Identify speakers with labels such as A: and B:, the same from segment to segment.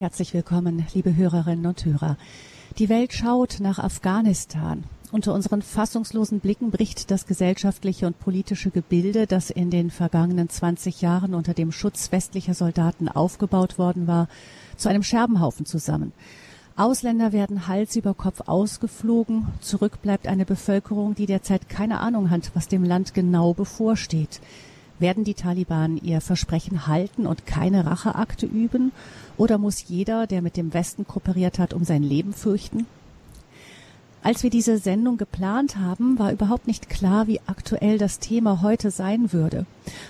A: Herzlich willkommen, liebe Hörerinnen und Hörer. Die Welt schaut nach Afghanistan. Unter unseren fassungslosen Blicken bricht das gesellschaftliche und politische Gebilde, das in den vergangenen 20 Jahren unter dem Schutz westlicher Soldaten aufgebaut worden war, zu einem Scherbenhaufen zusammen. Ausländer werden Hals über Kopf ausgeflogen. Zurück bleibt eine Bevölkerung, die derzeit keine Ahnung hat, was dem Land genau bevorsteht. Werden die Taliban ihr Versprechen halten und keine Racheakte üben? Oder muss jeder, der mit dem Westen kooperiert hat, um sein Leben fürchten? Als wir diese Sendung geplant haben, war überhaupt nicht klar, wie aktuell das Thema heute sein würde.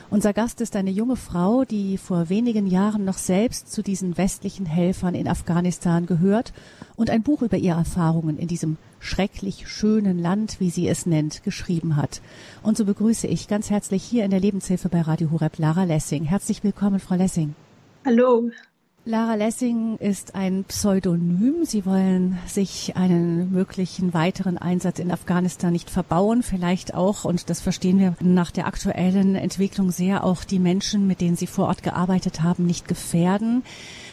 A: Unser Gast ist eine junge Frau, die vor wenigen Jahren noch selbst zu diesen westlichen Helfern in Afghanistan gehört und ein Buch über ihre Erfahrungen in diesem schrecklich schönen Land, wie sie es nennt, geschrieben hat. Und so begrüße ich ganz herzlich hier in der Lebenshilfe bei Radio Horeb Lara Lessing. Herzlich willkommen, Frau Lessing.
B: Hallo.
A: Lara Lessing ist ein Pseudonym. Sie wollen sich einen möglichen weiteren Einsatz in Afghanistan nicht verbauen. Vielleicht auch, und das verstehen wir nach der aktuellen Entwicklung sehr, auch die Menschen, mit denen Sie vor Ort gearbeitet haben, nicht gefährden.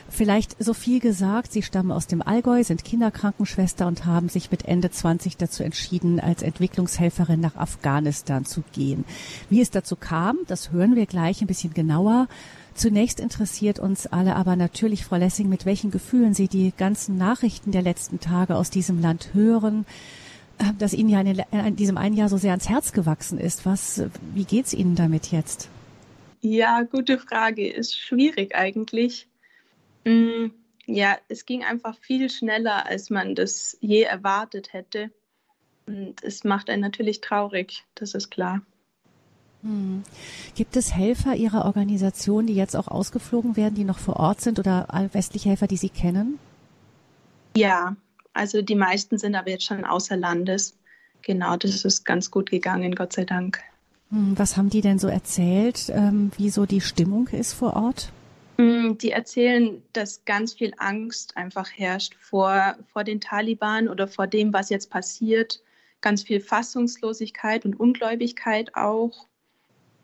A: Vielleicht so viel gesagt, Sie stammen aus dem Allgäu, sind Kinderkrankenschwester und haben sich mit Ende 20 dazu entschieden, als Entwicklungshelferin nach Afghanistan zu gehen. Wie es dazu kam, das hören wir gleich ein bisschen genauer. Zunächst interessiert uns alle aber natürlich, Frau Lessing, mit welchen Gefühlen Sie die ganzen Nachrichten der letzten Tage aus diesem Land hören, äh, dass Ihnen ja in diesem einen Jahr so sehr ans Herz gewachsen ist. Was, wie geht's Ihnen damit jetzt?
B: Ja, gute Frage. Ist schwierig eigentlich. Mm, ja, es ging einfach viel schneller, als man das je erwartet hätte. Und es macht einen natürlich traurig, das ist klar.
A: Hm. Gibt es Helfer Ihrer Organisation, die jetzt auch ausgeflogen werden, die noch vor Ort sind oder westliche Helfer, die Sie kennen?
B: Ja, also die meisten sind aber jetzt schon außer Landes. Genau, das ist ganz gut gegangen, Gott sei Dank.
A: Hm, was haben die denn so erzählt, ähm, wie so die Stimmung ist vor Ort?
B: Hm, die erzählen, dass ganz viel Angst einfach herrscht vor, vor den Taliban oder vor dem, was jetzt passiert. Ganz viel Fassungslosigkeit und Ungläubigkeit auch.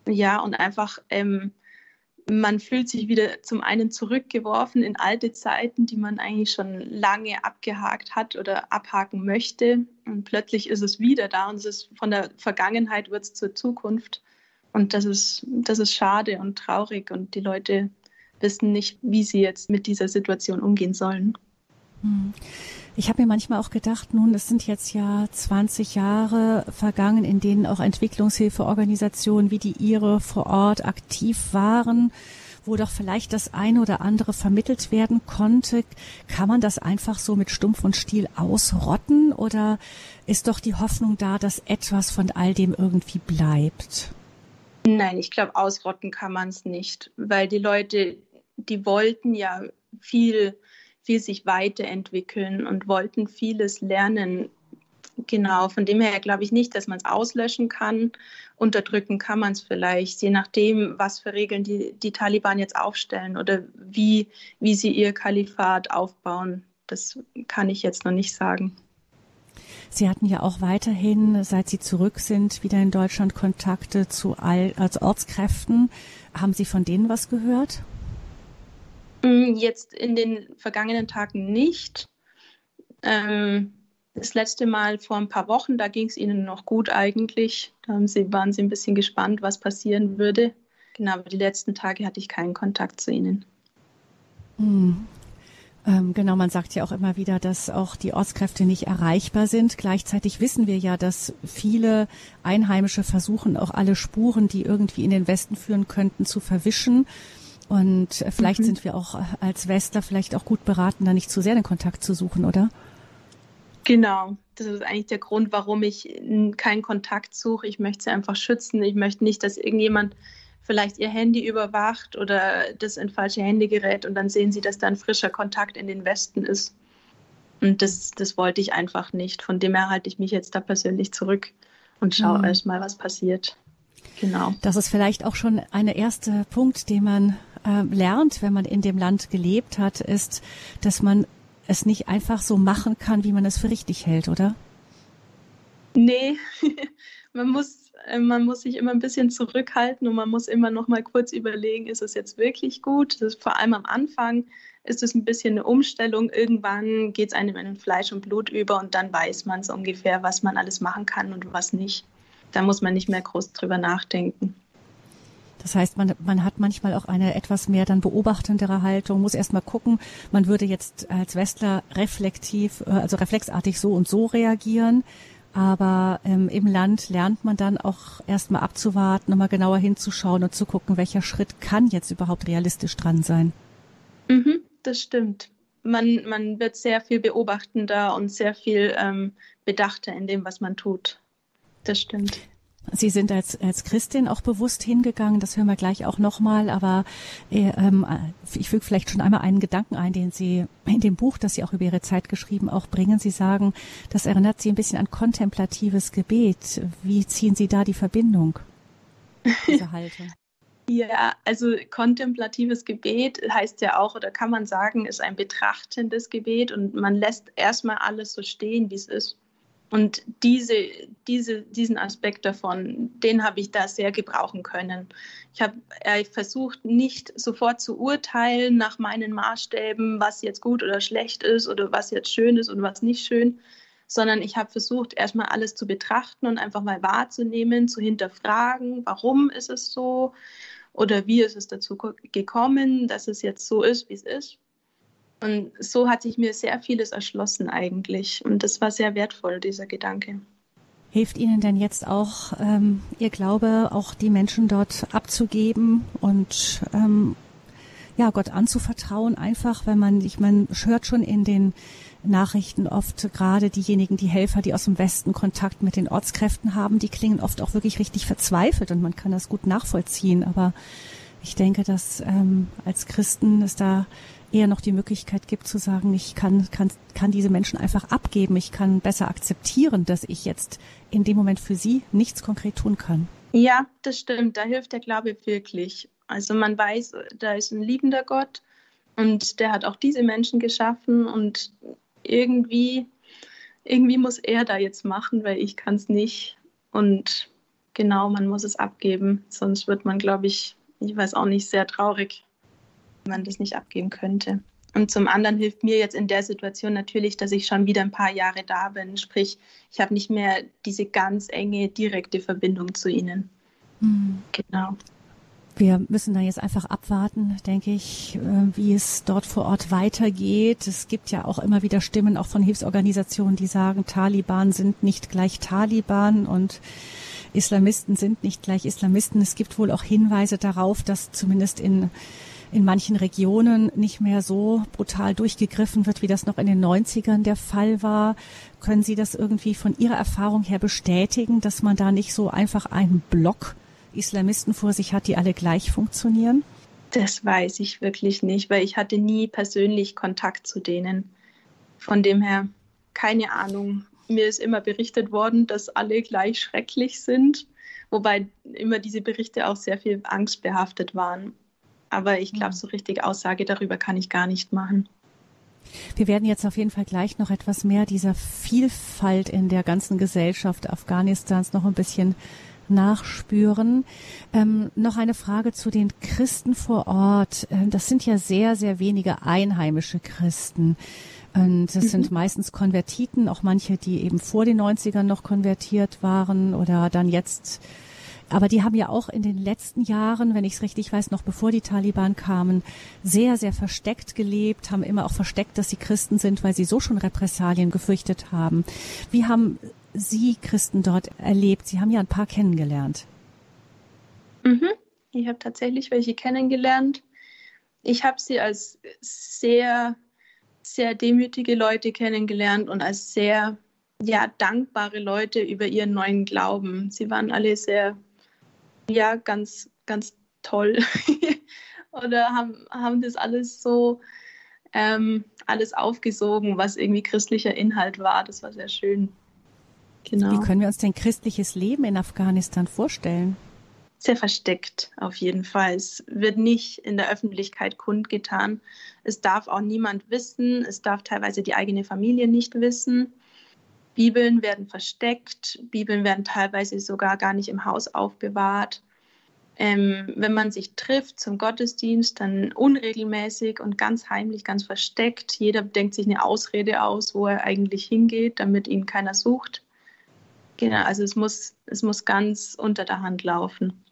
B: Ja, und einfach, ähm, man fühlt sich wieder zum einen zurückgeworfen in alte Zeiten, die man eigentlich schon lange abgehakt hat oder abhaken möchte. Und plötzlich ist es wieder da und es ist von der Vergangenheit wird es zur Zukunft. Und das ist, das ist schade und traurig und die Leute wissen nicht, wie sie jetzt mit dieser Situation umgehen sollen.
A: Hm. Ich habe mir manchmal auch gedacht, nun, es sind jetzt ja 20 Jahre vergangen, in denen auch Entwicklungshilfeorganisationen wie die Ihre vor Ort aktiv waren, wo doch vielleicht das eine oder andere vermittelt werden konnte. Kann man das einfach so mit Stumpf und Stiel ausrotten oder ist doch die Hoffnung da, dass etwas von all dem irgendwie bleibt?
B: Nein, ich glaube, ausrotten kann man es nicht, weil die Leute, die wollten ja viel viel sich weiterentwickeln und wollten vieles lernen. Genau, von dem her glaube ich nicht, dass man es auslöschen kann. Unterdrücken kann man es vielleicht, je nachdem, was für Regeln die, die Taliban jetzt aufstellen oder wie, wie sie ihr Kalifat aufbauen. Das kann ich jetzt noch nicht sagen.
A: Sie hatten ja auch weiterhin, seit Sie zurück sind, wieder in Deutschland Kontakte zu all, als Ortskräften. Haben Sie von denen was gehört?
B: Mm, jetzt in den vergangenen Tagen nicht. Ähm, das letzte Mal vor ein paar Wochen, da ging es Ihnen noch gut eigentlich. Da waren Sie ein bisschen gespannt, was passieren würde. Genau, aber die letzten Tage hatte ich keinen Kontakt zu Ihnen.
A: Hm. Ähm, genau, man sagt ja auch immer wieder, dass auch die Ortskräfte nicht erreichbar sind. Gleichzeitig wissen wir ja, dass viele Einheimische versuchen, auch alle Spuren, die irgendwie in den Westen führen könnten, zu verwischen. Und vielleicht mhm. sind wir auch als Westler vielleicht auch gut beraten, da nicht zu sehr den Kontakt zu suchen, oder?
B: Genau, das ist eigentlich der Grund, warum ich keinen Kontakt suche. Ich möchte sie einfach schützen. Ich möchte nicht, dass irgendjemand vielleicht ihr Handy überwacht oder das in falsche Hände gerät und dann sehen sie, dass da ein frischer Kontakt in den Westen ist. Und das, das wollte ich einfach nicht. Von dem her halte ich mich jetzt da persönlich zurück und schaue mhm. erst mal, was passiert.
A: Genau. Das ist vielleicht auch schon ein erster Punkt, den man äh, lernt, wenn man in dem Land gelebt hat, ist, dass man es nicht einfach so machen kann, wie man es für richtig hält, oder?
B: Nee, man muss Äh, man muss sich immer ein bisschen zurückhalten und man muss immer noch mal kurz überlegen, ist es jetzt wirklich gut? Ist vor allem am Anfang ist es ein bisschen eine Umstellung. Irgendwann geht es einem in Fleisch und Blut über und dann weiß man so ungefähr, was man alles machen kann und was nicht. Da muss man nicht mehr groß drüber nachdenken.
A: Das heißt, man, man hat manchmal auch eine etwas mehr dann beobachtendere Haltung, muss erstmal gucken, man würde jetzt als Westler reflektiv, äh, also reflexartig so und so reagieren. Aber ähm, im Land lernt man dann auch erstmal abzuwarten, nochmal genauer hinzuschauen und zu gucken, welcher Schritt kann jetzt überhaupt realistisch dran sein.
B: Mhm, das stimmt. Man, man wird sehr viel beobachtender und sehr viel ähm, bedachter in dem, was man tut. Das stimmt.
A: Sie sind als, als Christin auch bewusst hingegangen, das hören wir gleich auch nochmal, aber äh, ähm, ich füge vielleicht schon einmal einen Gedanken ein, den Sie in dem Buch, das Sie auch über Ihre Zeit geschrieben, auch bringen. Sie sagen, das erinnert Sie ein bisschen an kontemplatives Gebet. Wie ziehen Sie da die Verbindung?
B: Diese Haltung? Ja, also kontemplatives Gebet heißt ja auch, oder kann man sagen, ist ein betrachtendes Gebet und man lässt erstmal alles so stehen, wie es ist. Und diese, diese, diesen Aspekt davon, den habe ich da sehr gebrauchen können. Ich habe äh, versucht, nicht sofort zu urteilen nach meinen Maßstäben, was jetzt gut oder schlecht ist oder was jetzt schön ist und was nicht schön, sondern ich habe versucht, erstmal alles zu betrachten und einfach mal wahrzunehmen, zu hinterfragen, warum ist es so oder wie ist es dazu gekommen, dass es jetzt so ist, wie es ist. Und so hat sich mir sehr vieles erschlossen eigentlich. Und das war sehr wertvoll, dieser Gedanke.
A: Hilft Ihnen denn jetzt auch ähm, Ihr Glaube, auch die Menschen dort abzugeben und ähm, ja, Gott anzuvertrauen, einfach, wenn man, ich meine, hört schon in den Nachrichten oft gerade diejenigen, die Helfer, die aus dem Westen Kontakt mit den Ortskräften haben, die klingen oft auch wirklich richtig verzweifelt und man kann das gut nachvollziehen. Aber ich denke, dass ähm, als Christen es da eher noch die Möglichkeit gibt zu sagen, ich kann, kann, kann diese Menschen einfach abgeben, ich kann besser akzeptieren, dass ich jetzt in dem Moment für sie nichts konkret tun kann.
B: Ja, das stimmt. Da hilft der Glaube wirklich. Also man weiß, da ist ein liebender Gott und der hat auch diese Menschen geschaffen und irgendwie, irgendwie muss er da jetzt machen, weil ich kann es nicht. Und genau, man muss es abgeben, sonst wird man, glaube ich, ich weiß auch nicht, sehr traurig man das nicht abgeben könnte. Und zum anderen hilft mir jetzt in der Situation natürlich, dass ich schon wieder ein paar Jahre da bin. Sprich, ich habe nicht mehr diese ganz enge, direkte Verbindung zu ihnen. Mhm. Genau.
A: Wir müssen da jetzt einfach abwarten, denke ich, äh, wie es dort vor Ort weitergeht. Es gibt ja auch immer wieder Stimmen, auch von Hilfsorganisationen, die sagen, Taliban sind nicht gleich Taliban und Islamisten sind nicht gleich Islamisten. Es gibt wohl auch Hinweise darauf, dass zumindest in in manchen Regionen nicht mehr so brutal durchgegriffen wird, wie das noch in den 90ern der Fall war. Können Sie das irgendwie von Ihrer Erfahrung her bestätigen, dass man da nicht so einfach einen Block Islamisten vor sich hat, die alle gleich funktionieren?
B: Das weiß ich wirklich nicht, weil ich hatte nie persönlich Kontakt zu denen. Von dem her keine Ahnung. Mir ist immer berichtet worden, dass alle gleich schrecklich sind, wobei immer diese Berichte auch sehr viel angstbehaftet waren. Aber ich glaube, hm. so richtig Aussage darüber kann ich gar nicht machen.
A: Wir werden jetzt auf jeden Fall gleich noch etwas mehr dieser Vielfalt in der ganzen Gesellschaft Afghanistans noch ein bisschen nachspüren. Ähm, noch eine Frage zu den Christen vor Ort. Ähm, das sind ja sehr, sehr wenige einheimische Christen. Und das mhm. sind meistens Konvertiten, auch manche, die eben vor den 90ern noch konvertiert waren oder dann jetzt aber die haben ja auch in den letzten Jahren, wenn ich es richtig weiß, noch bevor die Taliban kamen, sehr, sehr versteckt gelebt, haben immer auch versteckt, dass sie Christen sind, weil sie so schon Repressalien gefürchtet haben. Wie haben Sie Christen dort erlebt? Sie haben ja ein paar kennengelernt.
B: Mhm. Ich habe tatsächlich welche kennengelernt. Ich habe sie als sehr, sehr demütige Leute kennengelernt und als sehr ja, dankbare Leute über ihren neuen Glauben. Sie waren alle sehr ja ganz, ganz toll. Oder haben, haben das alles so ähm, alles aufgesogen, was irgendwie christlicher Inhalt war. Das war sehr schön.
A: Genau. Wie können wir uns denn christliches Leben in Afghanistan vorstellen?
B: Sehr versteckt, auf jeden Fall. Es wird nicht in der Öffentlichkeit kundgetan. Es darf auch niemand wissen. Es darf teilweise die eigene Familie nicht wissen. Bibeln werden versteckt, Bibeln werden teilweise sogar gar nicht im Haus aufbewahrt. Ähm, wenn man sich trifft zum Gottesdienst, dann unregelmäßig und ganz heimlich, ganz versteckt. Jeder denkt sich eine Ausrede aus, wo er eigentlich hingeht, damit ihn keiner sucht. Genau, also es muss, es muss ganz unter der Hand laufen.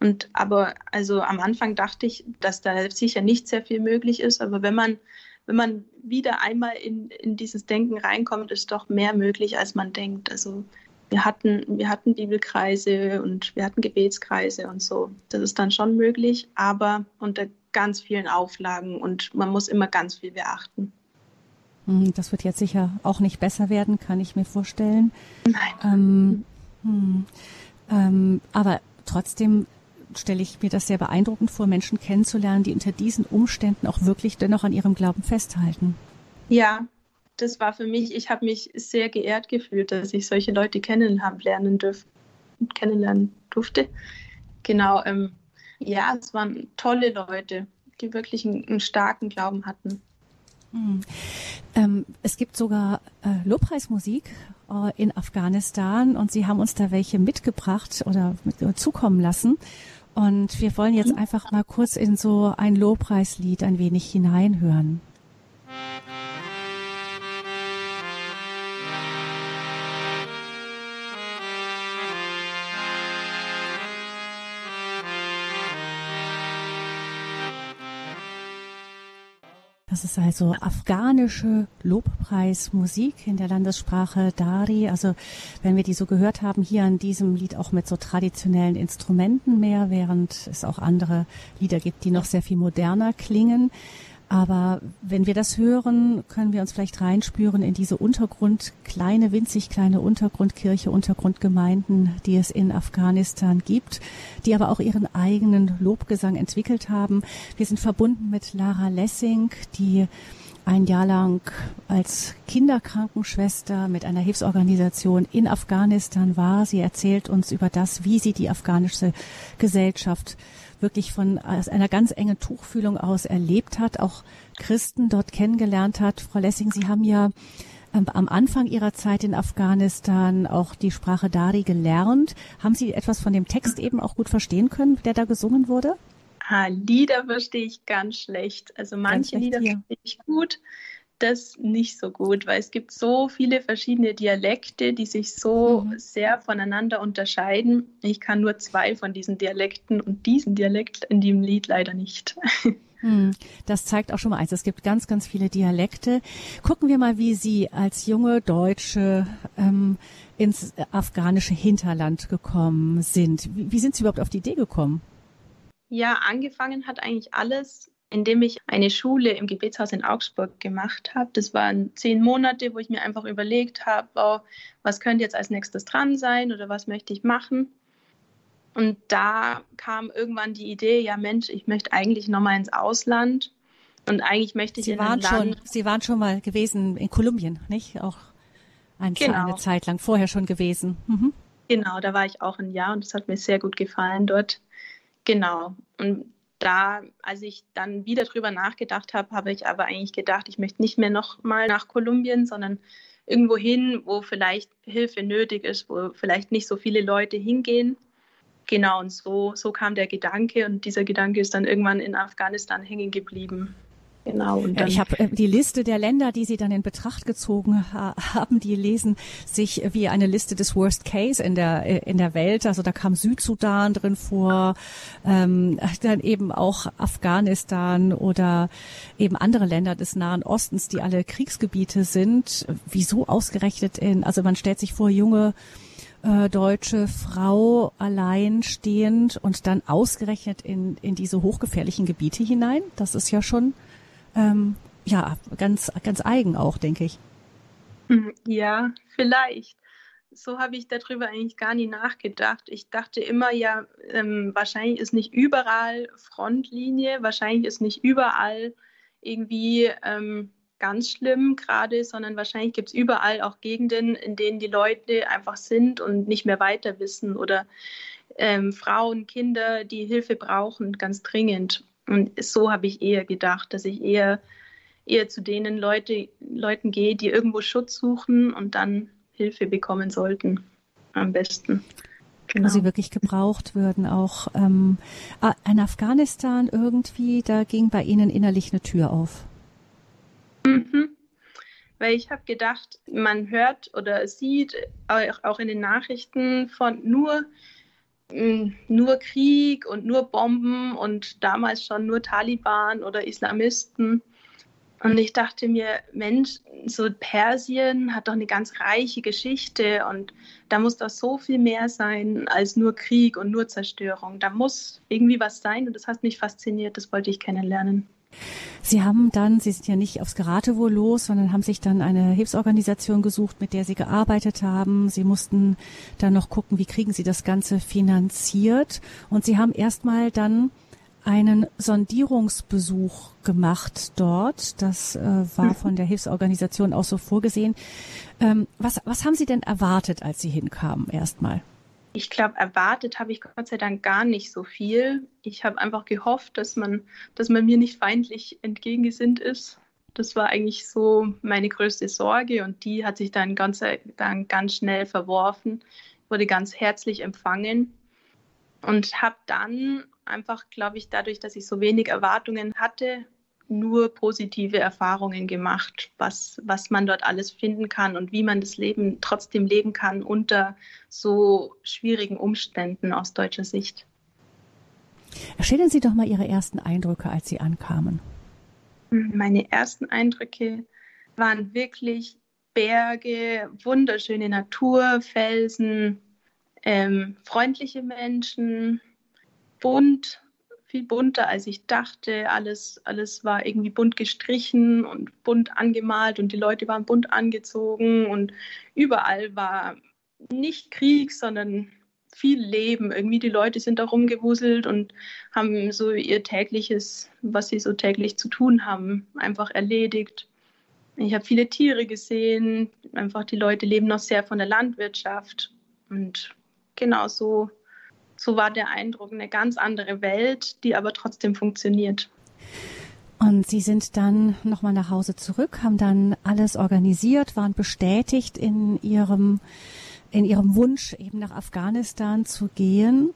B: Und aber also am Anfang dachte ich, dass da sicher nicht sehr viel möglich ist, aber wenn man wenn man wieder einmal in, in dieses Denken reinkommt, ist doch mehr möglich, als man denkt. Also wir hatten, wir hatten Bibelkreise und wir hatten Gebetskreise und so. Das ist dann schon möglich, aber unter ganz vielen Auflagen und man muss immer ganz viel beachten.
A: Hm, das wird jetzt sicher auch nicht besser werden, kann ich mir vorstellen.
B: Nein. Ähm, hm,
A: ähm, aber trotzdem stelle ich mir das sehr beeindruckend vor, Menschen kennenzulernen, die unter diesen Umständen auch wirklich dennoch an ihrem Glauben festhalten.
B: Ja, das war für mich, ich habe mich sehr geehrt gefühlt, dass ich solche Leute kennenlernen dürfte. Kennenlernen durfte. Genau, ähm, ja, es waren tolle Leute, die wirklich einen, einen starken Glauben hatten.
A: Hm. Ähm, es gibt sogar äh, Lobpreismusik äh, in Afghanistan und Sie haben uns da welche mitgebracht oder mit, äh, zukommen lassen. Und wir wollen jetzt einfach mal kurz in so ein Lobpreislied ein wenig hineinhören. Das ist also afghanische Lobpreismusik in der Landessprache Dari. Also wenn wir die so gehört haben, hier an diesem Lied auch mit so traditionellen Instrumenten mehr, während es auch andere Lieder gibt, die noch sehr viel moderner klingen. Aber wenn wir das hören, können wir uns vielleicht reinspüren in diese Untergrund, kleine, winzig kleine Untergrundkirche, Untergrundgemeinden, die es in Afghanistan gibt, die aber auch ihren eigenen Lobgesang entwickelt haben. Wir sind verbunden mit Lara Lessing, die ein Jahr lang als Kinderkrankenschwester mit einer Hilfsorganisation in Afghanistan war. Sie erzählt uns über das, wie sie die afghanische Gesellschaft wirklich von aus einer ganz engen Tuchfühlung aus erlebt hat, auch Christen dort kennengelernt hat. Frau Lessing, Sie haben ja ähm, am Anfang Ihrer Zeit in Afghanistan auch die Sprache Dari gelernt. Haben Sie etwas von dem Text eben auch gut verstehen können, der da gesungen wurde?
B: Ah, Lieder verstehe ich ganz schlecht. Also manche Lieder verstehe ich gut, das nicht so gut, weil es gibt so viele verschiedene Dialekte, die sich so mhm. sehr voneinander unterscheiden. Ich kann nur zwei von diesen Dialekten und diesen Dialekt in dem Lied leider nicht.
A: Hm, das zeigt auch schon mal eins. Es gibt ganz, ganz viele Dialekte. Gucken wir mal, wie Sie als junge Deutsche ähm, ins afghanische Hinterland gekommen sind. Wie, wie sind Sie überhaupt auf die Idee gekommen?
B: Ja, angefangen hat eigentlich alles indem ich eine Schule im Gebetshaus in Augsburg gemacht habe. Das waren zehn Monate, wo ich mir einfach überlegt habe, oh, was könnte jetzt als nächstes dran sein oder was möchte ich machen. Und da kam irgendwann die Idee, ja Mensch, ich möchte eigentlich nochmal ins Ausland und eigentlich möchte ich
A: Sie
B: in
A: waren Land. Schon, Sie waren schon mal gewesen in Kolumbien, nicht? Auch ein, genau. eine Zeit lang vorher schon gewesen.
B: Mhm. Genau, da war ich auch ein Jahr und es hat mir sehr gut gefallen dort. Genau. Und da, als ich dann wieder drüber nachgedacht habe, habe ich aber eigentlich gedacht, ich möchte nicht mehr nochmal nach Kolumbien, sondern irgendwo hin, wo vielleicht Hilfe nötig ist, wo vielleicht nicht so viele Leute hingehen. Genau, und so, so kam der Gedanke und dieser Gedanke ist dann irgendwann in Afghanistan hängen geblieben.
A: Genau. Ja, ich habe äh, die Liste der Länder, die Sie dann in Betracht gezogen ha haben, die lesen sich wie eine Liste des Worst Case in der äh, in der Welt. Also da kam Südsudan drin vor, ähm, dann eben auch Afghanistan oder eben andere Länder des Nahen Ostens, die alle Kriegsgebiete sind. Wieso ausgerechnet in? Also man stellt sich vor, junge äh, deutsche Frau alleinstehend und dann ausgerechnet in, in diese hochgefährlichen Gebiete hinein. Das ist ja schon ähm, ja, ganz, ganz eigen auch, denke ich.
B: Hm, ja, vielleicht. So habe ich darüber eigentlich gar nie nachgedacht. Ich dachte immer, ja, ähm, wahrscheinlich ist nicht überall Frontlinie, wahrscheinlich ist nicht überall irgendwie ähm, ganz schlimm gerade, sondern wahrscheinlich gibt es überall auch Gegenden, in denen die Leute einfach sind und nicht mehr weiter wissen oder ähm, Frauen, Kinder, die Hilfe brauchen, ganz dringend. Und so habe ich eher gedacht, dass ich eher, eher zu denen Leute, Leuten gehe, die irgendwo Schutz suchen und dann Hilfe bekommen sollten. Am besten.
A: Genau. Wo sie wirklich gebraucht würden. Auch ähm, in Afghanistan irgendwie, da ging bei Ihnen innerlich eine Tür auf.
B: Mhm. Weil ich habe gedacht, man hört oder sieht auch in den Nachrichten von nur nur Krieg und nur Bomben und damals schon nur Taliban oder Islamisten. Und ich dachte mir, Mensch, so Persien hat doch eine ganz reiche Geschichte und da muss doch so viel mehr sein als nur Krieg und nur Zerstörung. Da muss irgendwie was sein und das hat mich fasziniert, das wollte ich kennenlernen.
A: Sie haben dann, Sie sind ja nicht aufs Geratewohl los, sondern haben sich dann eine Hilfsorganisation gesucht, mit der Sie gearbeitet haben. Sie mussten dann noch gucken, wie kriegen Sie das Ganze finanziert. Und Sie haben erstmal dann einen Sondierungsbesuch gemacht dort. Das äh, war mhm. von der Hilfsorganisation auch so vorgesehen. Ähm, was, was haben Sie denn erwartet, als Sie hinkamen erstmal?
B: Ich glaube, erwartet habe ich Gott sei Dank gar nicht so viel. Ich habe einfach gehofft, dass man, dass man mir nicht feindlich entgegengesinnt ist. Das war eigentlich so meine größte Sorge und die hat sich dann ganz, dann ganz schnell verworfen, wurde ganz herzlich empfangen und habe dann einfach, glaube ich, dadurch, dass ich so wenig Erwartungen hatte, nur positive Erfahrungen gemacht, was, was man dort alles finden kann und wie man das Leben trotzdem leben kann unter so schwierigen Umständen aus deutscher Sicht.
A: Schildern Sie doch mal Ihre ersten Eindrücke, als Sie ankamen.
B: Meine ersten Eindrücke waren wirklich Berge, wunderschöne Natur, Felsen, ähm, freundliche Menschen, bunt, viel bunter, als ich dachte. Alles, alles war irgendwie bunt gestrichen und bunt angemalt und die Leute waren bunt angezogen und überall war nicht Krieg, sondern viel Leben. Irgendwie die Leute sind da rumgewuselt und haben so ihr tägliches, was sie so täglich zu tun haben, einfach erledigt. Ich habe viele Tiere gesehen. Einfach die Leute leben noch sehr von der Landwirtschaft. Und genau so so war der Eindruck, eine ganz andere Welt, die aber trotzdem funktioniert.
A: Und Sie sind dann nochmal nach Hause zurück, haben dann alles organisiert, waren bestätigt in Ihrem, in Ihrem Wunsch, eben nach Afghanistan zu gehen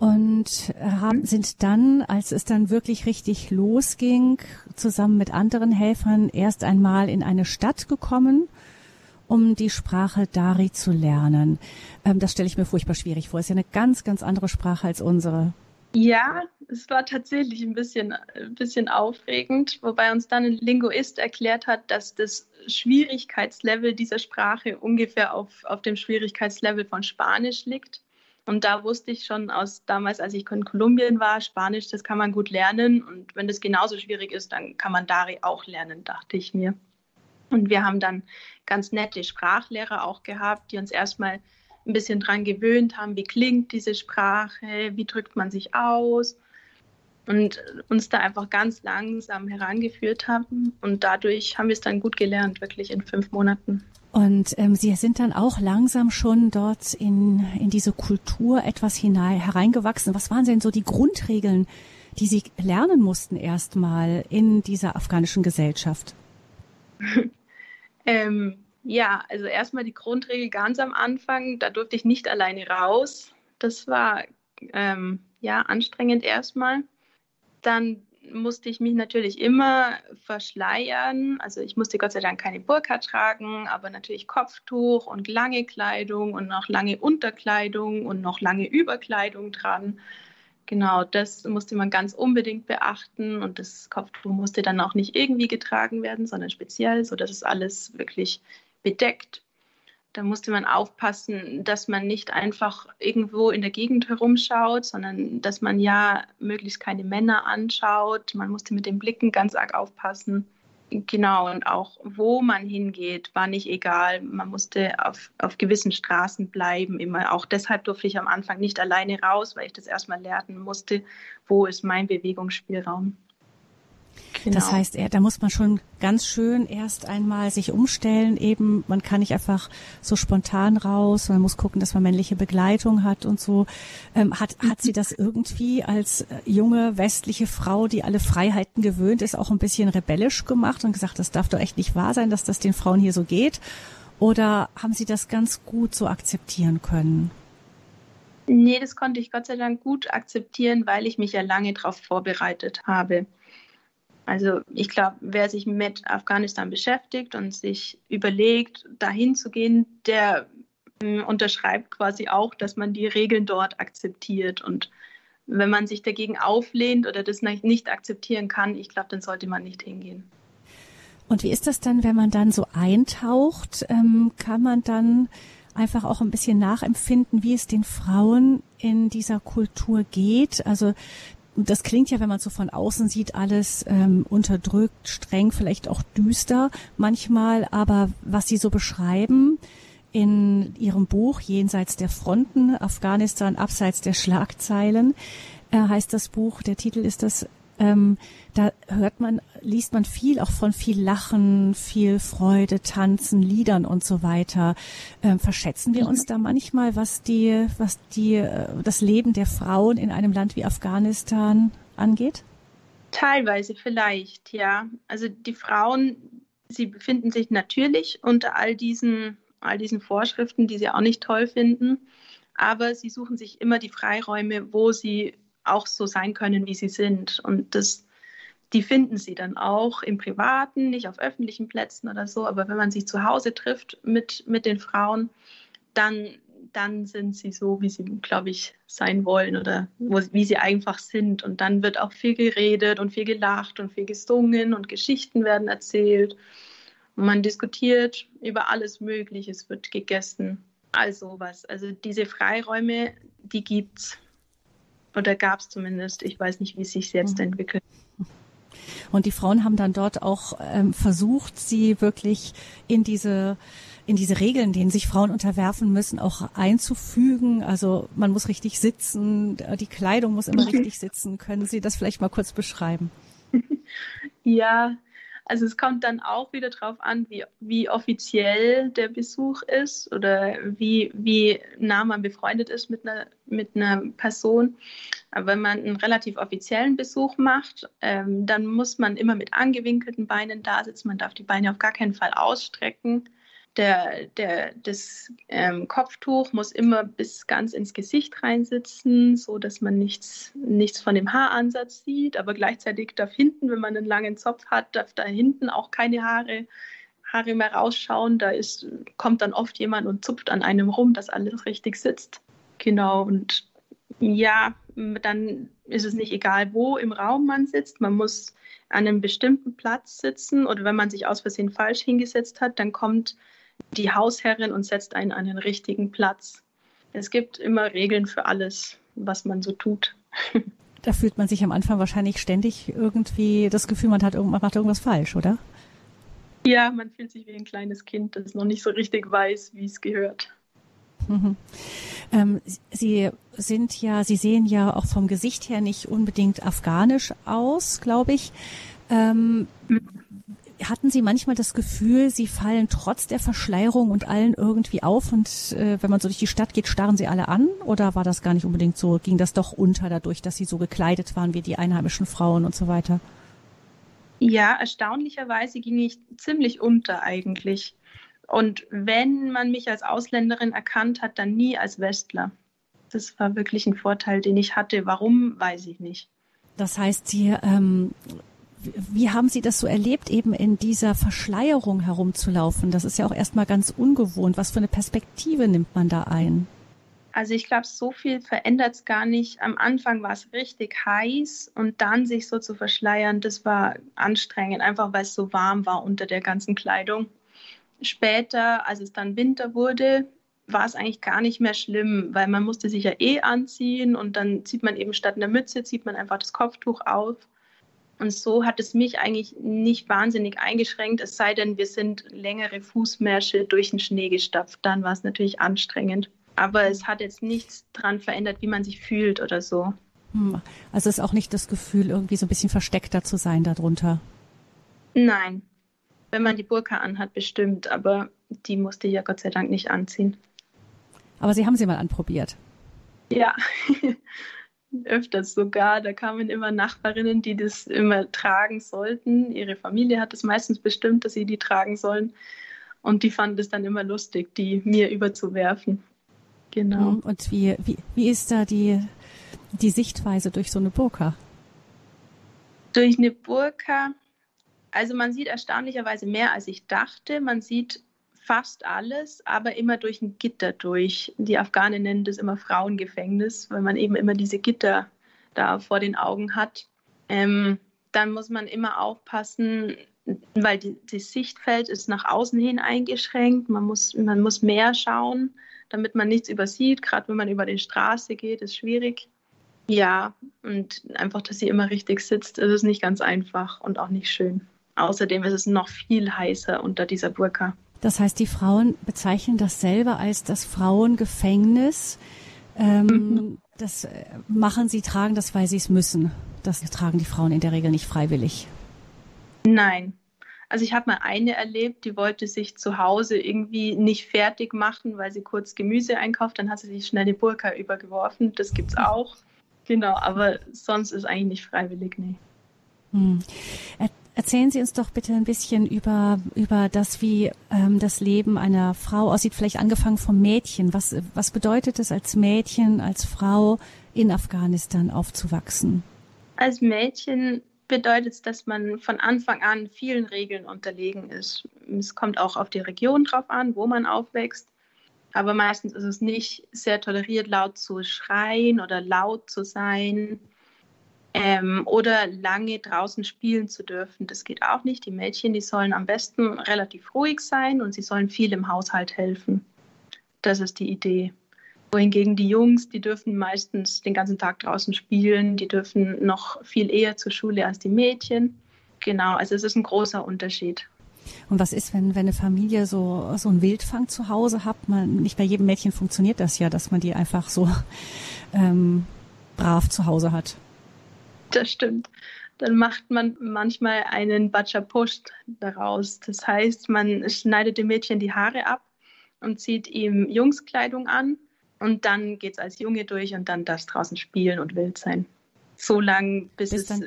A: und haben, sind dann, als es dann wirklich richtig losging, zusammen mit anderen Helfern erst einmal in eine Stadt gekommen um die Sprache Dari zu lernen. Ähm, das stelle ich mir furchtbar schwierig vor. Es ist ja eine ganz, ganz andere Sprache als unsere.
B: Ja, es war tatsächlich ein bisschen, ein bisschen aufregend, wobei uns dann ein Linguist erklärt hat, dass das Schwierigkeitslevel dieser Sprache ungefähr auf, auf dem Schwierigkeitslevel von Spanisch liegt. Und da wusste ich schon aus damals, als ich in Kolumbien war, Spanisch, das kann man gut lernen. Und wenn das genauso schwierig ist, dann kann man Dari auch lernen, dachte ich mir. Und wir haben dann ganz nette Sprachlehrer auch gehabt, die uns erstmal ein bisschen dran gewöhnt haben, wie klingt diese Sprache, wie drückt man sich aus und uns da einfach ganz langsam herangeführt haben. Und dadurch haben wir es dann gut gelernt, wirklich in fünf Monaten.
A: Und ähm, Sie sind dann auch langsam schon dort in, in diese Kultur etwas hinein, hereingewachsen. Was waren denn so die Grundregeln, die Sie lernen mussten erstmal in dieser afghanischen Gesellschaft?
B: Ähm, ja, also erstmal die Grundregel ganz am Anfang, da durfte ich nicht alleine raus. Das war ähm, ja anstrengend erstmal. Dann musste ich mich natürlich immer verschleiern. Also ich musste Gott sei Dank keine Burka tragen, aber natürlich Kopftuch und lange Kleidung und noch lange Unterkleidung und noch lange Überkleidung dran. Genau, das musste man ganz unbedingt beachten und das Kopftuch musste dann auch nicht irgendwie getragen werden, sondern speziell, sodass es alles wirklich bedeckt. Da musste man aufpassen, dass man nicht einfach irgendwo in der Gegend herumschaut, sondern dass man ja möglichst keine Männer anschaut. Man musste mit den Blicken ganz arg aufpassen. Genau, und auch wo man hingeht, war nicht egal. Man musste auf, auf gewissen Straßen bleiben, immer. Auch deshalb durfte ich am Anfang nicht alleine raus, weil ich das erstmal lernen musste, wo ist mein Bewegungsspielraum.
A: Genau. Das heißt, da muss man schon ganz schön erst einmal sich umstellen. Eben, man kann nicht einfach so spontan raus. Man muss gucken, dass man männliche Begleitung hat und so. Ähm, hat, hat sie das irgendwie als äh, junge westliche Frau, die alle Freiheiten gewöhnt ist, auch ein bisschen rebellisch gemacht und gesagt, das darf doch echt nicht wahr sein, dass das den Frauen hier so geht? Oder haben Sie das ganz gut so akzeptieren können?
B: Nee, das konnte ich Gott sei Dank gut akzeptieren, weil ich mich ja lange darauf vorbereitet habe. Also ich glaube, wer sich mit Afghanistan beschäftigt und sich überlegt, dahin zu gehen, der äh, unterschreibt quasi auch, dass man die Regeln dort akzeptiert. Und wenn man sich dagegen auflehnt oder das nicht akzeptieren kann, ich glaube, dann sollte man nicht hingehen.
A: Und wie ist das dann, wenn man dann so eintaucht? Ähm, kann man dann einfach auch ein bisschen nachempfinden, wie es den Frauen in dieser Kultur geht? Also das klingt ja, wenn man so von außen sieht, alles ähm, unterdrückt, streng, vielleicht auch düster manchmal, aber was Sie so beschreiben in Ihrem Buch Jenseits der Fronten, Afghanistan abseits der Schlagzeilen, äh, heißt das Buch, der Titel ist das, ähm, da hört man, liest man viel auch von viel Lachen, viel Freude, Tanzen, Liedern und so weiter. Ähm, verschätzen wir uns da manchmal, was die, was die, äh, das Leben der Frauen in einem Land wie Afghanistan angeht?
B: Teilweise vielleicht, ja. Also die Frauen, sie befinden sich natürlich unter all diesen, all diesen Vorschriften, die sie auch nicht toll finden. Aber sie suchen sich immer die Freiräume, wo sie auch so sein können, wie sie sind. Und das, die finden sie dann auch im Privaten, nicht auf öffentlichen Plätzen oder so. Aber wenn man sich zu Hause trifft mit, mit den Frauen, dann, dann sind sie so, wie sie, glaube ich, sein wollen oder wo, wie sie einfach sind. Und dann wird auch viel geredet und viel gelacht und viel gesungen und Geschichten werden erzählt. Und man diskutiert über alles Mögliche, es wird gegessen. Also was. Also diese Freiräume, die gibt es. Oder gab es zumindest. Ich weiß nicht, wie es sich jetzt mhm. entwickelt.
A: Und die Frauen haben dann dort auch ähm, versucht, sie wirklich in diese in diese Regeln, denen sich Frauen unterwerfen müssen, auch einzufügen. Also man muss richtig sitzen, die Kleidung muss immer richtig sitzen. Können Sie das vielleicht mal kurz beschreiben?
B: Ja, also es kommt dann auch wieder darauf an, wie, wie offiziell der Besuch ist oder wie, wie nah man befreundet ist mit einer, mit einer Person. Aber wenn man einen relativ offiziellen Besuch macht, ähm, dann muss man immer mit angewinkelten Beinen da sitzen. Man darf die Beine auf gar keinen Fall ausstrecken der, der, das ähm, Kopftuch muss immer bis ganz ins Gesicht reinsitzen, so dass man nichts, nichts von dem Haaransatz sieht. Aber gleichzeitig darf hinten, wenn man einen langen Zopf hat, darf da hinten auch keine Haare, Haare mehr rausschauen. Da ist, kommt dann oft jemand und zupft an einem rum, dass alles richtig sitzt. Genau. Und ja, dann ist es nicht egal, wo im Raum man sitzt. Man muss an einem bestimmten Platz sitzen oder wenn man sich aus Versehen falsch hingesetzt hat, dann kommt die Hausherrin und setzt einen an den richtigen Platz. Es gibt immer Regeln für alles, was man so tut.
A: Da fühlt man sich am Anfang wahrscheinlich ständig irgendwie das Gefühl, man, hat, man macht irgendwas falsch, oder?
B: Ja, man fühlt sich wie ein kleines Kind, das noch nicht so richtig weiß, wie es gehört.
A: Mhm. Ähm, Sie sind ja, Sie sehen ja auch vom Gesicht her nicht unbedingt afghanisch aus, glaube ich. Ähm, mhm hatten Sie manchmal das Gefühl, Sie fallen trotz der Verschleierung und allen irgendwie auf und äh, wenn man so durch die Stadt geht, starren Sie alle an? Oder war das gar nicht unbedingt so? Ging das doch unter dadurch, dass Sie so gekleidet waren wie die einheimischen Frauen und so weiter?
B: Ja, erstaunlicherweise ging ich ziemlich unter eigentlich. Und wenn man mich als Ausländerin erkannt hat, dann nie als Westler. Das war wirklich ein Vorteil, den ich hatte. Warum, weiß ich nicht.
A: Das heißt, Sie ähm, wie haben Sie das so erlebt, eben in dieser Verschleierung herumzulaufen? Das ist ja auch erstmal ganz ungewohnt. Was für eine Perspektive nimmt man da ein?
B: Also ich glaube, so viel verändert es gar nicht. Am Anfang war es richtig heiß und dann sich so zu verschleiern, das war anstrengend, einfach weil es so warm war unter der ganzen Kleidung. Später, als es dann Winter wurde, war es eigentlich gar nicht mehr schlimm, weil man musste sich ja eh anziehen und dann zieht man eben statt einer Mütze, zieht man einfach das Kopftuch auf und so hat es mich eigentlich nicht wahnsinnig eingeschränkt, es sei denn, wir sind längere Fußmärsche durch den Schnee gestapft. Dann war es natürlich anstrengend. Aber es hat jetzt nichts daran verändert, wie man sich fühlt oder so.
A: Hm. Also ist auch nicht das Gefühl, irgendwie so ein bisschen versteckter zu sein darunter.
B: Nein. Wenn man die Burka anhat, bestimmt. Aber die musste ich ja Gott sei Dank nicht anziehen.
A: Aber Sie haben sie mal anprobiert.
B: Ja. öfters sogar. Da kamen immer Nachbarinnen, die das immer tragen sollten. Ihre Familie hat es meistens bestimmt, dass sie die tragen sollen. Und die fanden es dann immer lustig, die mir überzuwerfen.
A: Genau. Mhm. Und wie, wie, wie ist da die, die Sichtweise durch so eine Burka?
B: Durch eine Burka, also man sieht erstaunlicherweise mehr, als ich dachte. Man sieht fast alles, aber immer durch ein Gitter durch. Die Afghanen nennen das immer Frauengefängnis, weil man eben immer diese Gitter da vor den Augen hat. Ähm, dann muss man immer aufpassen, weil die, das Sichtfeld ist nach außen hin eingeschränkt. Man muss, man muss mehr schauen, damit man nichts übersieht. Gerade wenn man über die Straße geht, ist schwierig. Ja, und einfach, dass sie immer richtig sitzt, ist es nicht ganz einfach und auch nicht schön. Außerdem ist es noch viel heißer unter dieser Burka.
A: Das heißt, die Frauen bezeichnen das selber als das Frauengefängnis. Ähm, mhm. Das äh, machen sie, tragen das, weil sie es müssen. Das tragen die Frauen in der Regel nicht freiwillig.
B: Nein. Also ich habe mal eine erlebt, die wollte sich zu Hause irgendwie nicht fertig machen, weil sie kurz Gemüse einkauft. Dann hat sie sich schnell die Burka übergeworfen. Das gibt es auch. Genau, aber sonst ist eigentlich nicht freiwillig, nee.
A: Hm. Erzählen Sie uns doch bitte ein bisschen über, über das, wie ähm, das Leben einer Frau aussieht, vielleicht angefangen vom Mädchen. Was, was bedeutet es als Mädchen, als Frau in Afghanistan aufzuwachsen?
B: Als Mädchen bedeutet es, dass man von Anfang an vielen Regeln unterlegen ist. Es kommt auch auf die Region drauf an, wo man aufwächst. Aber meistens ist es nicht sehr toleriert, laut zu schreien oder laut zu sein ähm, oder lange draußen spielen zu dürfen. Das geht auch nicht. Die Mädchen, die sollen am besten relativ ruhig sein und sie sollen viel im Haushalt helfen. Das ist die Idee. Wohingegen die Jungs, die dürfen meistens den ganzen Tag draußen spielen, die dürfen noch viel eher zur Schule als die Mädchen. Genau, also es ist ein großer Unterschied.
A: Und was ist, wenn, wenn eine Familie so, so einen Wildfang zu Hause hat? Man, nicht bei jedem Mädchen funktioniert das ja, dass man die einfach so ähm, brav zu Hause hat.
B: Das stimmt. Dann macht man manchmal einen Bacha-Post daraus. Das heißt, man schneidet dem Mädchen die Haare ab und zieht ihm Jungskleidung an und dann geht es als Junge durch und dann das draußen spielen und wild sein. So lang, bis, bis, es,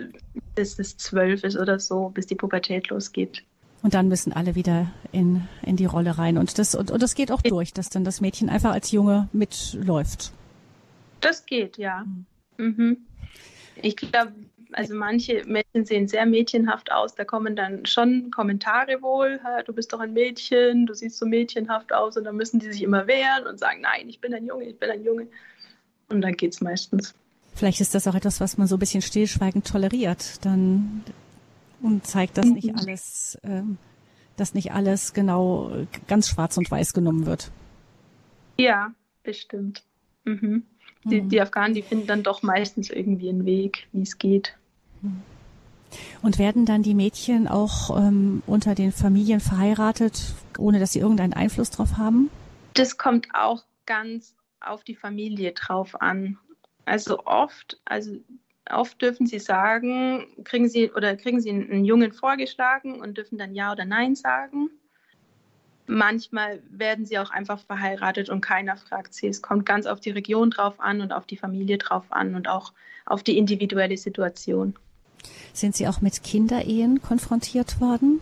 B: bis es zwölf ist oder so, bis die Pubertät losgeht.
A: Und dann müssen alle wieder in, in die Rolle rein. Und das, und, und das geht auch durch, dass dann das Mädchen einfach als Junge mitläuft.
B: Das geht, ja. Mhm. Ich glaube, also manche Mädchen sehen sehr mädchenhaft aus. Da kommen dann schon Kommentare wohl, du bist doch ein Mädchen, du siehst so mädchenhaft aus. Und dann müssen die sich immer wehren und sagen, nein, ich bin ein Junge, ich bin ein Junge. Und dann geht es meistens.
A: Vielleicht ist das auch etwas, was man so ein bisschen stillschweigend toleriert. Dann und zeigt, dass nicht mhm. alles, ähm, dass nicht alles genau ganz schwarz und weiß genommen wird.
B: Ja, bestimmt. Mhm. Die, mhm. die Afghanen, die finden dann doch meistens irgendwie einen Weg, wie es geht. Mhm.
A: Und werden dann die Mädchen auch ähm, unter den Familien verheiratet, ohne dass sie irgendeinen Einfluss drauf haben?
B: Das kommt auch ganz auf die Familie drauf an. Also oft, also oft dürfen sie sagen, kriegen sie oder kriegen sie einen Jungen vorgeschlagen und dürfen dann Ja oder Nein sagen. Manchmal werden sie auch einfach verheiratet und keiner fragt sie. Es kommt ganz auf die Region drauf an und auf die Familie drauf an und auch auf die individuelle Situation.
A: Sind Sie auch mit Kinderehen konfrontiert worden?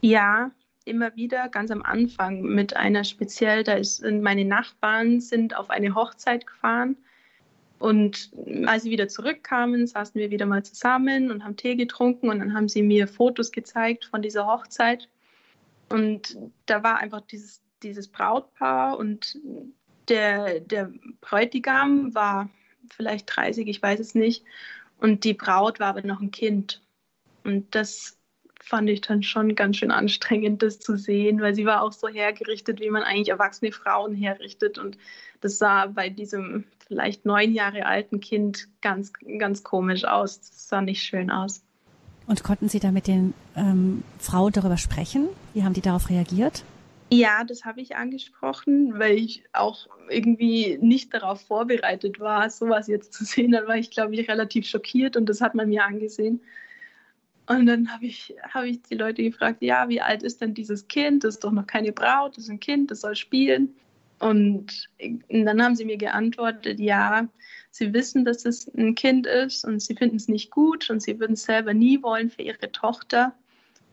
B: Ja, immer wieder, ganz am Anfang mit einer speziell, da ist, meine Nachbarn sind auf eine Hochzeit gefahren und als sie wieder zurückkamen, saßen wir wieder mal zusammen und haben Tee getrunken und dann haben sie mir Fotos gezeigt von dieser Hochzeit und da war einfach dieses, dieses Brautpaar und der, der Bräutigam war vielleicht 30, ich weiß es nicht. Und die Braut war aber noch ein Kind. Und das fand ich dann schon ganz schön anstrengend, das zu sehen, weil sie war auch so hergerichtet, wie man eigentlich erwachsene Frauen herrichtet. Und das sah bei diesem vielleicht neun Jahre alten Kind ganz, ganz komisch aus. Das sah nicht schön aus.
A: Und konnten Sie da mit den ähm, Frauen darüber sprechen? Wie haben die darauf reagiert?
B: Ja, das habe ich angesprochen, weil ich auch irgendwie nicht darauf vorbereitet war, sowas jetzt zu sehen. Dann war ich, glaube ich, relativ schockiert und das hat man mir angesehen. Und dann habe ich, hab ich die Leute gefragt, ja, wie alt ist denn dieses Kind? Das ist doch noch keine Braut, das ist ein Kind, das soll spielen. Und, und dann haben sie mir geantwortet, ja, sie wissen, dass es ein Kind ist und sie finden es nicht gut und sie würden es selber nie wollen für ihre Tochter.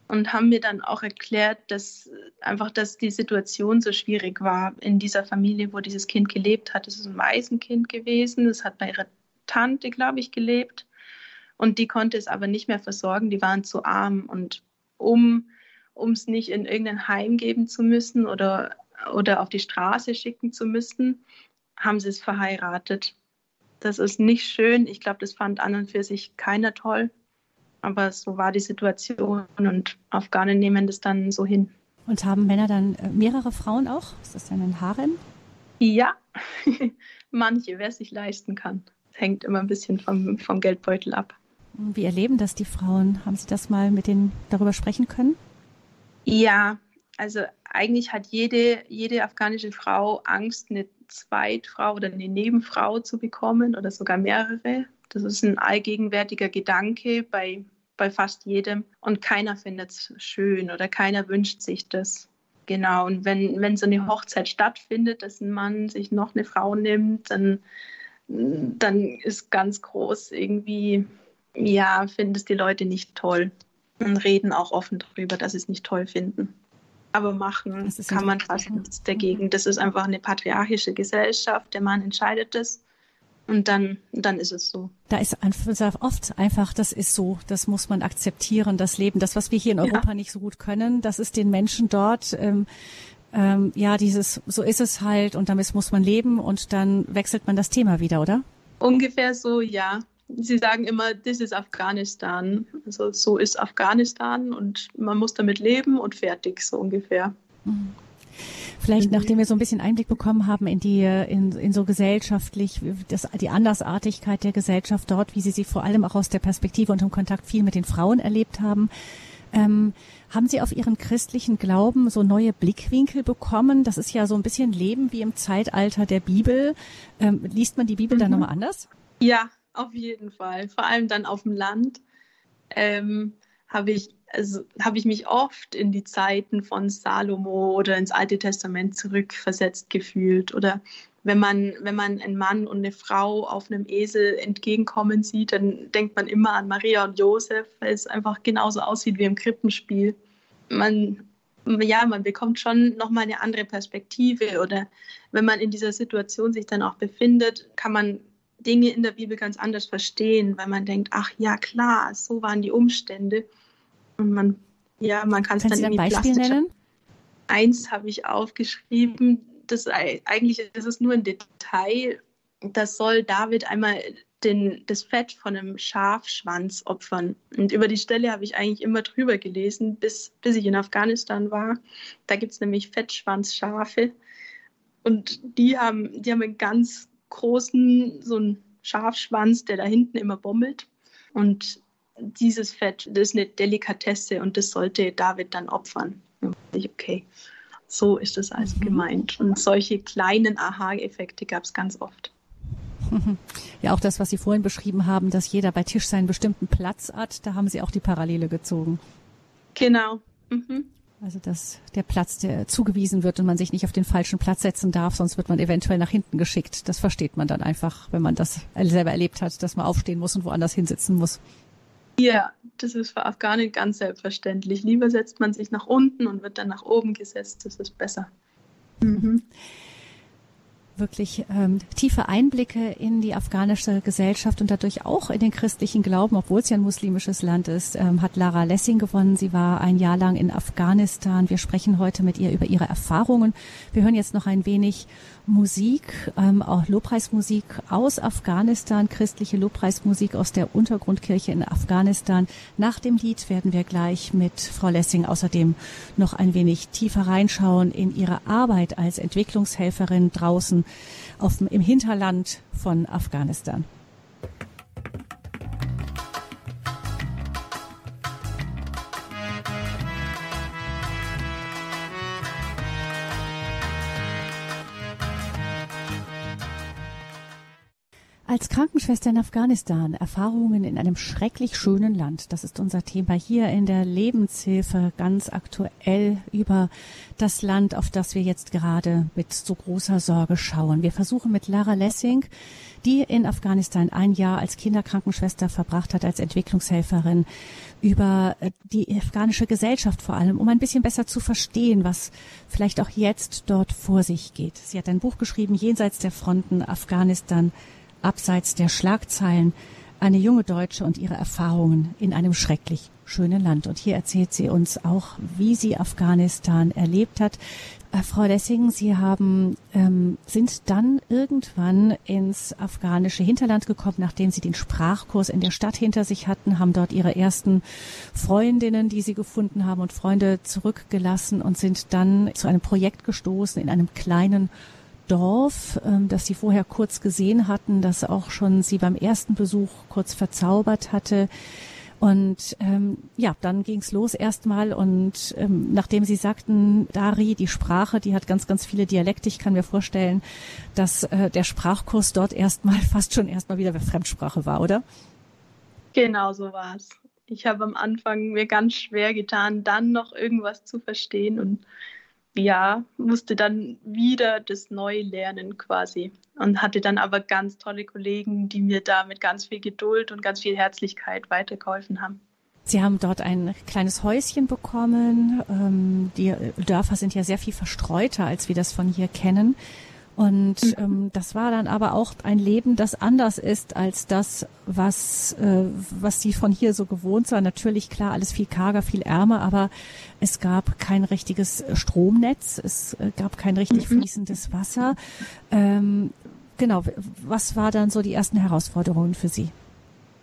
B: und haben mir dann auch erklärt, dass einfach, dass die Situation so schwierig war in dieser Familie, wo dieses Kind gelebt hat. Es ist ein Waisenkind gewesen. Es hat bei ihrer Tante, glaube ich, gelebt. Und die konnte es aber nicht mehr versorgen. Die waren zu arm. Und um es nicht in irgendein Heim geben zu müssen oder, oder auf die Straße schicken zu müssen, haben sie es verheiratet. Das ist nicht schön. Ich glaube, das fand an und für sich keiner toll. Aber so war die Situation und Afghanen nehmen das dann so hin.
A: Und haben Männer dann äh, mehrere Frauen auch? Ist das dann ein Harem?
B: Ja, manche, wer es sich leisten kann. Das hängt immer ein bisschen vom, vom Geldbeutel ab.
A: Wie erleben das die Frauen? Haben Sie das mal mit denen darüber sprechen können?
B: Ja, also eigentlich hat jede, jede afghanische Frau Angst, eine Zweitfrau oder eine Nebenfrau zu bekommen oder sogar mehrere. Das ist ein allgegenwärtiger Gedanke bei, bei fast jedem und keiner findet es schön oder keiner wünscht sich das. Genau, und wenn, wenn so eine Hochzeit stattfindet, dass ein Mann sich noch eine Frau nimmt, dann, dann ist ganz groß irgendwie, ja, finden es die Leute nicht toll und reden auch offen darüber, dass sie es nicht toll finden. Aber machen kann man fast nichts dagegen. Das ist einfach eine patriarchische Gesellschaft. Der Mann entscheidet es. Und dann, dann ist es so.
A: Da ist oft einfach, das ist so, das muss man akzeptieren, das Leben. Das, was wir hier in Europa ja. nicht so gut können, das ist den Menschen dort, ähm, ähm, ja, dieses, so ist es halt und damit muss man leben und dann wechselt man das Thema wieder, oder?
B: Ungefähr so, ja. Sie sagen immer, das ist Afghanistan. Also so ist Afghanistan und man muss damit leben und fertig, so ungefähr. Mhm.
A: Vielleicht, nachdem wir so ein bisschen Einblick bekommen haben in die, in, in so gesellschaftlich, das, die Andersartigkeit der Gesellschaft dort, wie Sie sie vor allem auch aus der Perspektive und im Kontakt viel mit den Frauen erlebt haben, ähm, haben Sie auf Ihren christlichen Glauben so neue Blickwinkel bekommen? Das ist ja so ein bisschen Leben wie im Zeitalter der Bibel. Ähm, liest man die Bibel mhm. dann nochmal anders?
B: Ja, auf jeden Fall. Vor allem dann auf dem Land ähm, habe ich, also, hab ich mich oft in die Zeiten von Salomo oder ins Alte Testament zurückversetzt gefühlt. Oder wenn man, wenn man einen Mann und eine Frau auf einem Esel entgegenkommen sieht, dann denkt man immer an Maria und Josef, weil es einfach genauso aussieht wie im Krippenspiel. Man, ja, man bekommt schon nochmal eine andere Perspektive oder wenn man in dieser Situation sich dann auch befindet, kann man Dinge in der Bibel ganz anders verstehen, weil man denkt, ach ja, klar, so waren die Umstände. Und man, ja, man kann es dann
A: Sie ein Beispiel nennen?
B: Eins habe ich aufgeschrieben, das eigentlich ist es nur ein Detail. Das soll David einmal den, das Fett von einem Schafschwanz opfern. Und über die Stelle habe ich eigentlich immer drüber gelesen, bis, bis ich in Afghanistan war. Da gibt es nämlich Fettschwanzschafe. Und die haben, die haben einen ganz großen, so einen Schafschwanz, der da hinten immer bommelt. Und dieses Fett, das ist eine Delikatesse und das sollte David dann opfern. Okay, so ist das also mhm. gemeint. Und solche kleinen Aha-Effekte gab es ganz oft.
A: Ja, auch das, was Sie vorhin beschrieben haben, dass jeder bei Tisch seinen bestimmten Platz hat, da haben Sie auch die Parallele gezogen.
B: Genau. Mhm.
A: Also dass der Platz, der zugewiesen wird und man sich nicht auf den falschen Platz setzen darf, sonst wird man eventuell nach hinten geschickt. Das versteht man dann einfach, wenn man das selber erlebt hat, dass man aufstehen muss und woanders hinsitzen muss.
B: Ja, das ist für Afghanen ganz selbstverständlich. Lieber setzt man sich nach unten und wird dann nach oben gesetzt. Das ist besser. Mhm
A: wirklich ähm, tiefe Einblicke in die afghanische Gesellschaft und dadurch auch in den christlichen Glauben, obwohl es ja ein muslimisches Land ist, ähm, hat Lara Lessing gewonnen. Sie war ein Jahr lang in Afghanistan. Wir sprechen heute mit ihr über ihre Erfahrungen. Wir hören jetzt noch ein wenig Musik, ähm, auch Lobpreismusik aus Afghanistan, christliche Lobpreismusik aus der Untergrundkirche in Afghanistan. Nach dem Lied werden wir gleich mit Frau Lessing außerdem noch ein wenig tiefer reinschauen in ihre Arbeit als Entwicklungshelferin draußen auf, im Hinterland von Afghanistan. Als Krankenschwester in Afghanistan, Erfahrungen in einem schrecklich schönen Land. Das ist unser Thema hier in der Lebenshilfe ganz aktuell über das Land, auf das wir jetzt gerade mit so großer Sorge schauen. Wir versuchen mit Lara Lessing, die in Afghanistan ein Jahr als Kinderkrankenschwester verbracht hat, als Entwicklungshelferin, über äh, die afghanische Gesellschaft vor allem, um ein bisschen besser zu verstehen, was vielleicht auch jetzt dort vor sich geht. Sie hat ein Buch geschrieben, Jenseits der Fronten, Afghanistan, abseits der Schlagzeilen, eine junge Deutsche und ihre Erfahrungen in einem schrecklich schönen Land. Und hier erzählt sie uns auch, wie sie Afghanistan erlebt hat. Äh, Frau Lessing, Sie haben, ähm, sind dann irgendwann ins afghanische Hinterland gekommen, nachdem Sie den Sprachkurs in der Stadt hinter sich hatten, haben dort Ihre ersten Freundinnen, die Sie gefunden haben und Freunde zurückgelassen und sind dann zu einem Projekt gestoßen in einem kleinen Dorf, ähm, das Sie vorher kurz gesehen hatten, das auch schon Sie beim ersten Besuch kurz verzaubert hatte. Und ähm, ja, dann ging's los erstmal und ähm, nachdem Sie sagten, Dari, die Sprache, die hat ganz, ganz viele Dialekte. Ich kann mir vorstellen, dass äh, der Sprachkurs dort erstmal fast schon erstmal wieder Fremdsprache war, oder?
B: Genau so war's. Ich habe am Anfang mir ganz schwer getan, dann noch irgendwas zu verstehen und ja, musste dann wieder das neu lernen quasi und hatte dann aber ganz tolle Kollegen, die mir da mit ganz viel Geduld und ganz viel Herzlichkeit weitergeholfen haben.
A: Sie haben dort ein kleines Häuschen bekommen. Ähm, die Dörfer sind ja sehr viel verstreuter, als wir das von hier kennen. Und mhm. ähm, das war dann aber auch ein Leben, das anders ist als das, was, äh, was sie von hier so gewohnt waren. Natürlich klar, alles viel karger, viel ärmer, aber es gab kein richtiges Stromnetz, es äh, gab kein richtig mhm. fließendes Wasser. Ähm, genau, was war dann so die ersten Herausforderungen für Sie?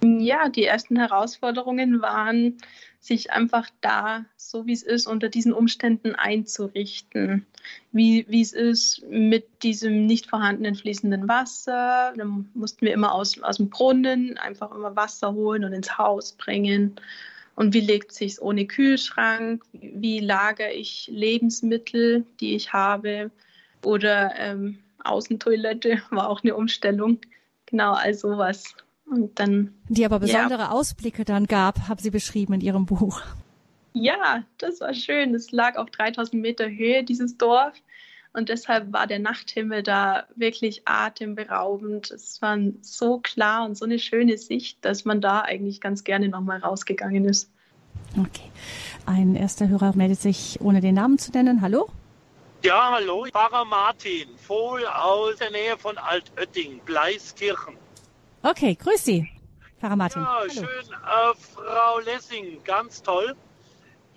B: Ja, die ersten Herausforderungen waren, sich einfach da, so wie es ist, unter diesen Umständen einzurichten. Wie, wie es ist mit diesem nicht vorhandenen fließenden Wasser. Dann mussten wir immer aus, aus dem Brunnen einfach immer Wasser holen und ins Haus bringen. Und wie legt sich ohne Kühlschrank? Wie lagere ich Lebensmittel, die ich habe? Oder ähm, Außentoilette war auch eine Umstellung. Genau, all sowas. Und dann.
A: Die aber besondere ja. Ausblicke dann gab, haben Sie beschrieben in Ihrem Buch.
B: Ja, das war schön. Es lag auf 3000 Meter Höhe, dieses Dorf. Und deshalb war der Nachthimmel da wirklich atemberaubend. Es war so klar und so eine schöne Sicht, dass man da eigentlich ganz gerne nochmal rausgegangen ist.
A: Okay. Ein erster Hörer meldet sich, ohne den Namen zu nennen. Hallo?
C: Ja, hallo. Pfarrer Martin, Vohl aus der Nähe von Altötting, Bleiskirchen.
A: Okay, grüß Sie, Pfarrer Martin.
C: Ja, Hallo. schön. Äh, Frau Lessing, ganz toll.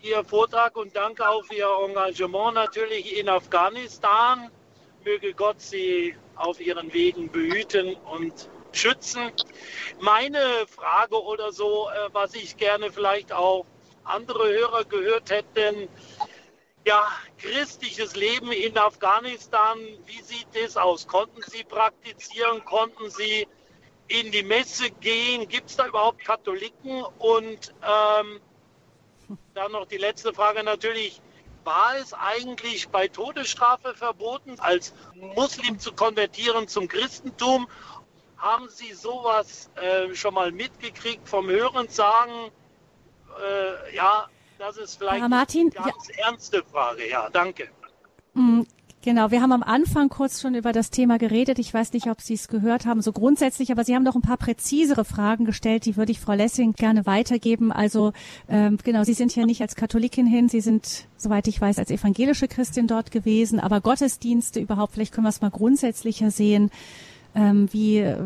C: Ihr Vortrag und danke auch für Ihr Engagement natürlich in Afghanistan. Möge Gott Sie auf Ihren Wegen behüten und schützen. Meine Frage oder so, äh, was ich gerne vielleicht auch andere Hörer gehört hätten, ja, christliches Leben in Afghanistan, wie sieht das aus? Konnten Sie praktizieren? Konnten Sie in die Messe gehen? Gibt es da überhaupt Katholiken? Und ähm, dann noch die letzte Frage natürlich. War es eigentlich bei Todesstrafe verboten, als Muslim zu konvertieren zum Christentum? Haben Sie sowas äh, schon mal mitgekriegt vom Hörensagen? Äh, ja, das ist vielleicht
A: Martin,
C: eine ganz ja. ernste Frage. Ja, danke.
A: Genau, wir haben am Anfang kurz schon über das Thema geredet. Ich weiß nicht, ob Sie es gehört haben, so grundsätzlich, aber Sie haben noch ein paar präzisere Fragen gestellt, die würde ich Frau Lessing gerne weitergeben. Also ähm, genau, Sie sind ja nicht als Katholikin hin, Sie sind, soweit ich weiß, als evangelische Christin dort gewesen, aber Gottesdienste überhaupt, vielleicht können wir es mal grundsätzlicher sehen. Ähm, wie äh,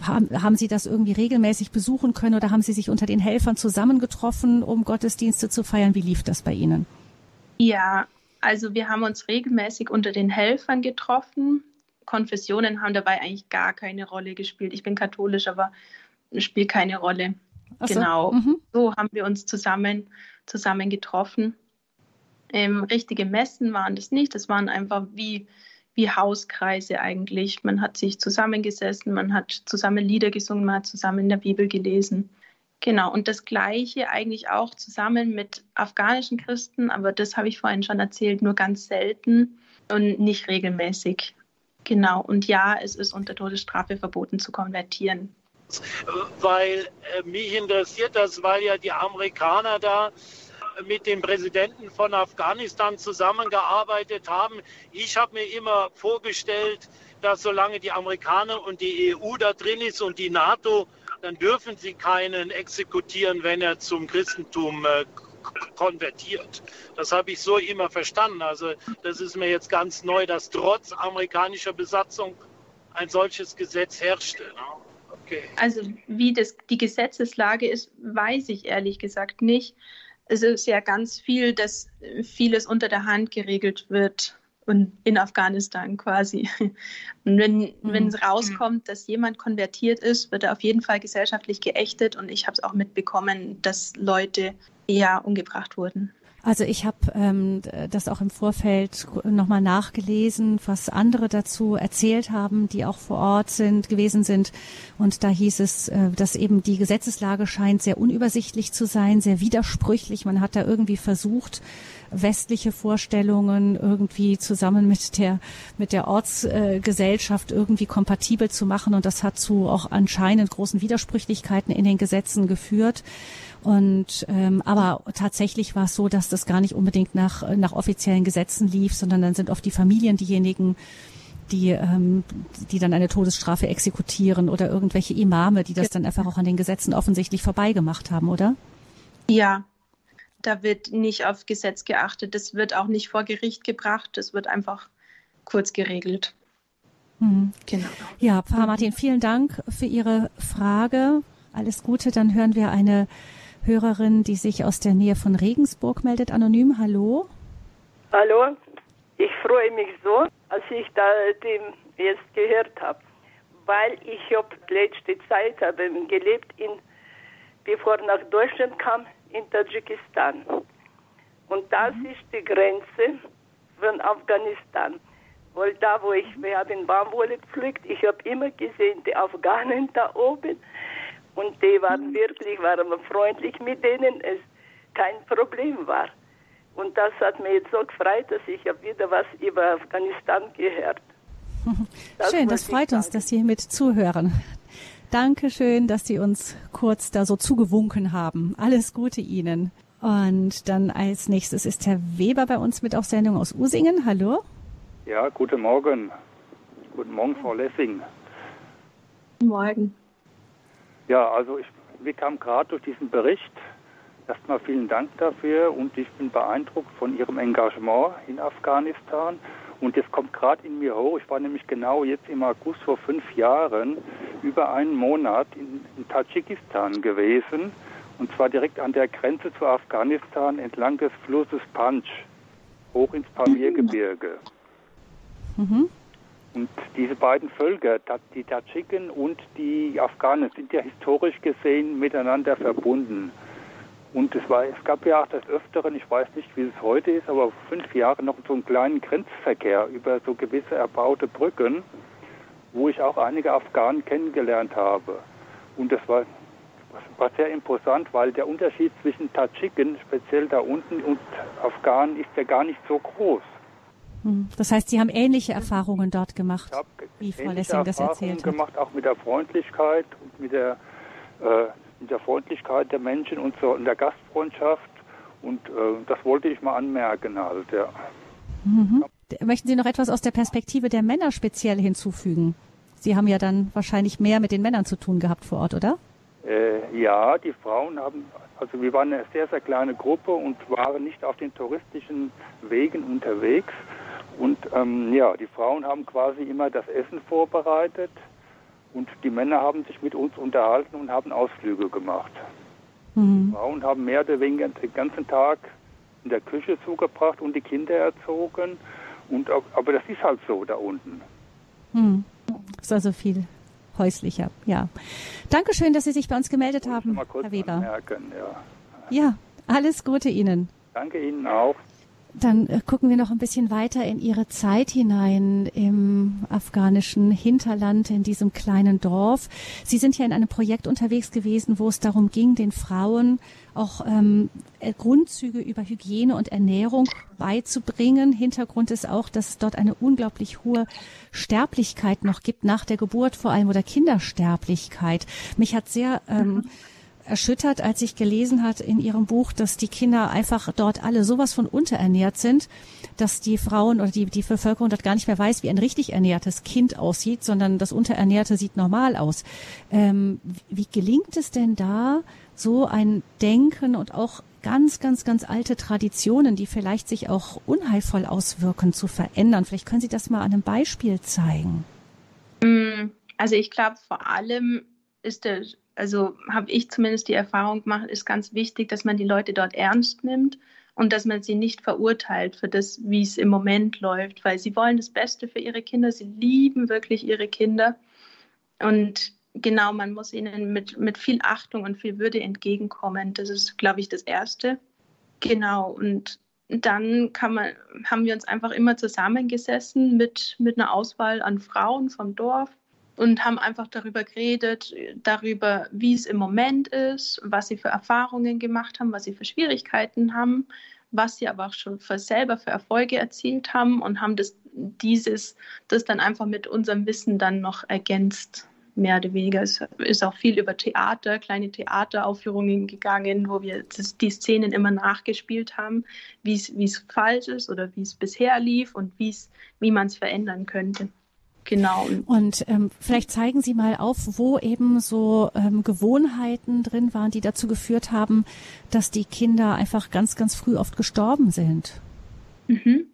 A: haben Sie das irgendwie regelmäßig besuchen können oder haben Sie sich unter den Helfern zusammengetroffen, um Gottesdienste zu feiern? Wie lief das bei Ihnen?
B: Ja, also wir haben uns regelmäßig unter den Helfern getroffen. Konfessionen haben dabei eigentlich gar keine Rolle gespielt. Ich bin katholisch, aber spielt keine Rolle. So. Genau. Mhm. So haben wir uns zusammen, zusammen getroffen. Ähm, richtige Messen waren das nicht. Das waren einfach wie, wie Hauskreise eigentlich. Man hat sich zusammengesessen, man hat zusammen Lieder gesungen, man hat zusammen in der Bibel gelesen. Genau, und das Gleiche eigentlich auch zusammen mit afghanischen Christen, aber das habe ich vorhin schon erzählt, nur ganz selten und nicht regelmäßig. Genau, und ja, es ist unter Todesstrafe verboten zu konvertieren.
C: Weil äh, mich interessiert das, weil ja die Amerikaner da mit dem Präsidenten von Afghanistan zusammengearbeitet haben. Ich habe mir immer vorgestellt, dass solange die Amerikaner und die EU da drin ist und die NATO, dann dürfen sie keinen exekutieren, wenn er zum Christentum äh, konvertiert. Das habe ich so immer verstanden. Also das ist mir jetzt ganz neu, dass trotz amerikanischer Besatzung ein solches Gesetz herrschte. Ne?
B: Okay. Also wie das, die Gesetzeslage ist, weiß ich ehrlich gesagt nicht. Es ist ja ganz viel, dass vieles unter der Hand geregelt wird und in Afghanistan quasi. Und wenn, mhm. wenn es rauskommt, dass jemand konvertiert ist, wird er auf jeden Fall gesellschaftlich geächtet. Und ich habe es auch mitbekommen, dass Leute eher umgebracht wurden.
A: Also ich habe ähm, das auch im Vorfeld nochmal nachgelesen, was andere dazu erzählt haben, die auch vor Ort sind, gewesen sind. Und da hieß es, äh, dass eben die Gesetzeslage scheint sehr unübersichtlich zu sein, sehr widersprüchlich. Man hat da irgendwie versucht, westliche Vorstellungen irgendwie zusammen mit der mit der Ortsgesellschaft äh, irgendwie kompatibel zu machen und das hat zu auch anscheinend großen Widersprüchlichkeiten in den Gesetzen geführt. Und ähm, aber tatsächlich war es so, dass das gar nicht unbedingt nach nach offiziellen Gesetzen lief, sondern dann sind oft die Familien diejenigen, die, ähm, die dann eine Todesstrafe exekutieren oder irgendwelche Imame, die das dann einfach auch an den Gesetzen offensichtlich vorbeigemacht haben, oder?
B: Ja, da wird nicht auf Gesetz geachtet. Das wird auch nicht vor Gericht gebracht. Das wird einfach kurz geregelt.
A: Mhm. Genau. Ja, Pfarrer Martin, vielen Dank für Ihre Frage. Alles Gute. Dann hören wir eine Hörerin, die sich aus der Nähe von Regensburg meldet. Anonym, hallo.
D: Hallo. Ich freue mich so, als ich da dem jetzt gehört habe, weil ich habe letzte Zeit habe gelebt in, bevor nach Deutschland kam, in Tadschikistan. Und das mhm. ist die Grenze von Afghanistan. Weil da, wo ich, wir haben Baumwolle gepflückt, ich habe immer gesehen, die Afghanen da oben. Und die waren mhm. wirklich, waren freundlich mit denen, es kein Problem war. Und das hat mir jetzt so gefreut, dass ich habe wieder was über Afghanistan gehört.
A: Das Schön, das freut uns, dass Sie mit zuhören. Dankeschön, dass Sie uns kurz da so zugewunken haben. Alles Gute Ihnen. Und dann als nächstes ist Herr Weber bei uns mit auf Sendung aus Usingen. Hallo.
E: Ja, guten Morgen. Guten Morgen, Frau Lessing.
B: Guten Morgen.
E: Ja, also ich, wir kamen gerade durch diesen Bericht. Erstmal vielen Dank dafür und ich bin beeindruckt von Ihrem Engagement in Afghanistan und das kommt gerade in mir hoch. Ich war nämlich genau jetzt im August vor fünf Jahren über einen Monat in, in Tadschikistan gewesen. Und zwar direkt an der Grenze zu Afghanistan entlang des Flusses Panch, hoch ins Pamirgebirge. Mhm. Und diese beiden Völker, die Tadschiken und die Afghanen, sind ja historisch gesehen miteinander verbunden. Und es, war, es gab ja auch des Öfteren, ich weiß nicht, wie es heute ist, aber fünf Jahren noch so einen kleinen Grenzverkehr über so gewisse erbaute Brücken, wo ich auch einige Afghanen kennengelernt habe. Und das war, war sehr imposant, weil der Unterschied zwischen Tadschiken, speziell da unten, und Afghanen ist ja gar nicht so groß.
A: Hm. Das heißt, Sie haben ähnliche Erfahrungen dort gemacht, wie Frau Lessing das erzählt hat.
E: gemacht, auch mit der Freundlichkeit und mit der äh, in der Freundlichkeit der Menschen und so in der Gastfreundschaft. Und äh, das wollte ich mal anmerken halt, ja.
A: Mhm. Möchten Sie noch etwas aus der Perspektive der Männer speziell hinzufügen? Sie haben ja dann wahrscheinlich mehr mit den Männern zu tun gehabt vor Ort, oder?
E: Äh, ja, die Frauen haben, also wir waren eine sehr, sehr kleine Gruppe und waren nicht auf den touristischen Wegen unterwegs. Und ähm, ja, die Frauen haben quasi immer das Essen vorbereitet und die Männer haben sich mit uns unterhalten und haben Ausflüge gemacht. Mhm. Frauen haben mehr oder weniger den ganzen Tag in der Küche zugebracht und die Kinder erzogen. Und, aber das ist halt so da unten.
A: Mhm. Ist also viel häuslicher, ja. Dankeschön, dass Sie sich bei uns gemeldet haben, Herr Weber.
E: Anmerken,
A: ja. ja, alles Gute Ihnen.
E: Danke Ihnen auch.
A: Dann äh, gucken wir noch ein bisschen weiter in Ihre Zeit hinein im afghanischen Hinterland, in diesem kleinen Dorf. Sie sind ja in einem Projekt unterwegs gewesen, wo es darum ging, den Frauen auch ähm, äh, Grundzüge über Hygiene und Ernährung beizubringen. Hintergrund ist auch, dass es dort eine unglaublich hohe Sterblichkeit noch gibt nach der Geburt vor allem oder Kindersterblichkeit. Mich hat sehr ähm, mhm erschüttert, als ich gelesen hat in ihrem Buch, dass die Kinder einfach dort alle sowas von unterernährt sind, dass die Frauen oder die, die Bevölkerung dort gar nicht mehr weiß, wie ein richtig ernährtes Kind aussieht, sondern das Unterernährte sieht normal aus. Ähm, wie gelingt es denn da, so ein Denken und auch ganz, ganz, ganz alte Traditionen, die vielleicht sich auch unheilvoll auswirken, zu verändern? Vielleicht können Sie das mal an einem Beispiel zeigen.
B: Mm, also ich glaube, vor allem ist der also habe ich zumindest die Erfahrung gemacht, ist ganz wichtig, dass man die Leute dort ernst nimmt und dass man sie nicht verurteilt für das, wie es im Moment läuft, weil sie wollen das Beste für ihre Kinder, sie lieben wirklich ihre Kinder und genau, man muss ihnen mit, mit viel Achtung und viel Würde entgegenkommen. Das ist, glaube ich, das Erste. Genau, und dann man, haben wir uns einfach immer zusammengesessen mit, mit einer Auswahl an Frauen vom Dorf und haben einfach darüber geredet, darüber, wie es im Moment ist, was sie für Erfahrungen gemacht haben, was sie für Schwierigkeiten haben, was sie aber auch schon für selber für Erfolge erzielt haben und haben das, dieses, das dann einfach mit unserem Wissen dann noch ergänzt, mehr oder weniger. Es ist auch viel über Theater, kleine Theateraufführungen gegangen, wo wir das, die Szenen immer nachgespielt haben, wie es falsch ist oder wie es bisher lief und wie man es verändern könnte.
A: Genau. Und ähm, vielleicht zeigen Sie mal auf, wo eben so ähm, Gewohnheiten drin waren, die dazu geführt haben, dass die Kinder einfach ganz, ganz früh oft gestorben sind.
B: Mhm.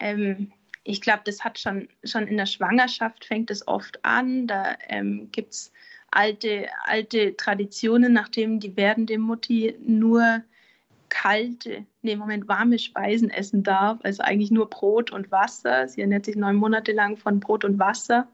B: Ähm, ich glaube, das hat schon, schon in der Schwangerschaft fängt es oft an. Da ähm, gibt es alte, alte Traditionen, nachdem die werdende Mutti nur kalte, nee, im Moment warme Speisen essen darf, also eigentlich nur Brot und Wasser. Sie ernährt sich neun Monate lang von Brot und Wasser.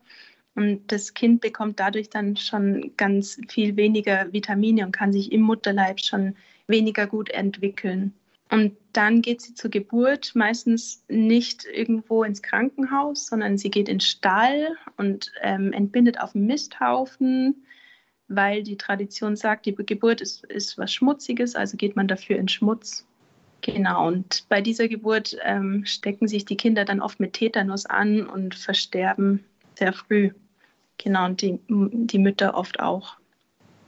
B: Und das Kind bekommt dadurch dann schon ganz viel weniger Vitamine und kann sich im Mutterleib schon weniger gut entwickeln. Und dann geht sie zur Geburt meistens nicht irgendwo ins Krankenhaus, sondern sie geht in den Stall und ähm, entbindet auf dem Misthaufen weil die Tradition sagt, die Geburt ist, ist was Schmutziges, also geht man dafür in Schmutz. Genau, und bei dieser Geburt ähm, stecken sich die Kinder dann oft mit Tetanus an und versterben sehr früh. Genau, und die, die Mütter oft auch.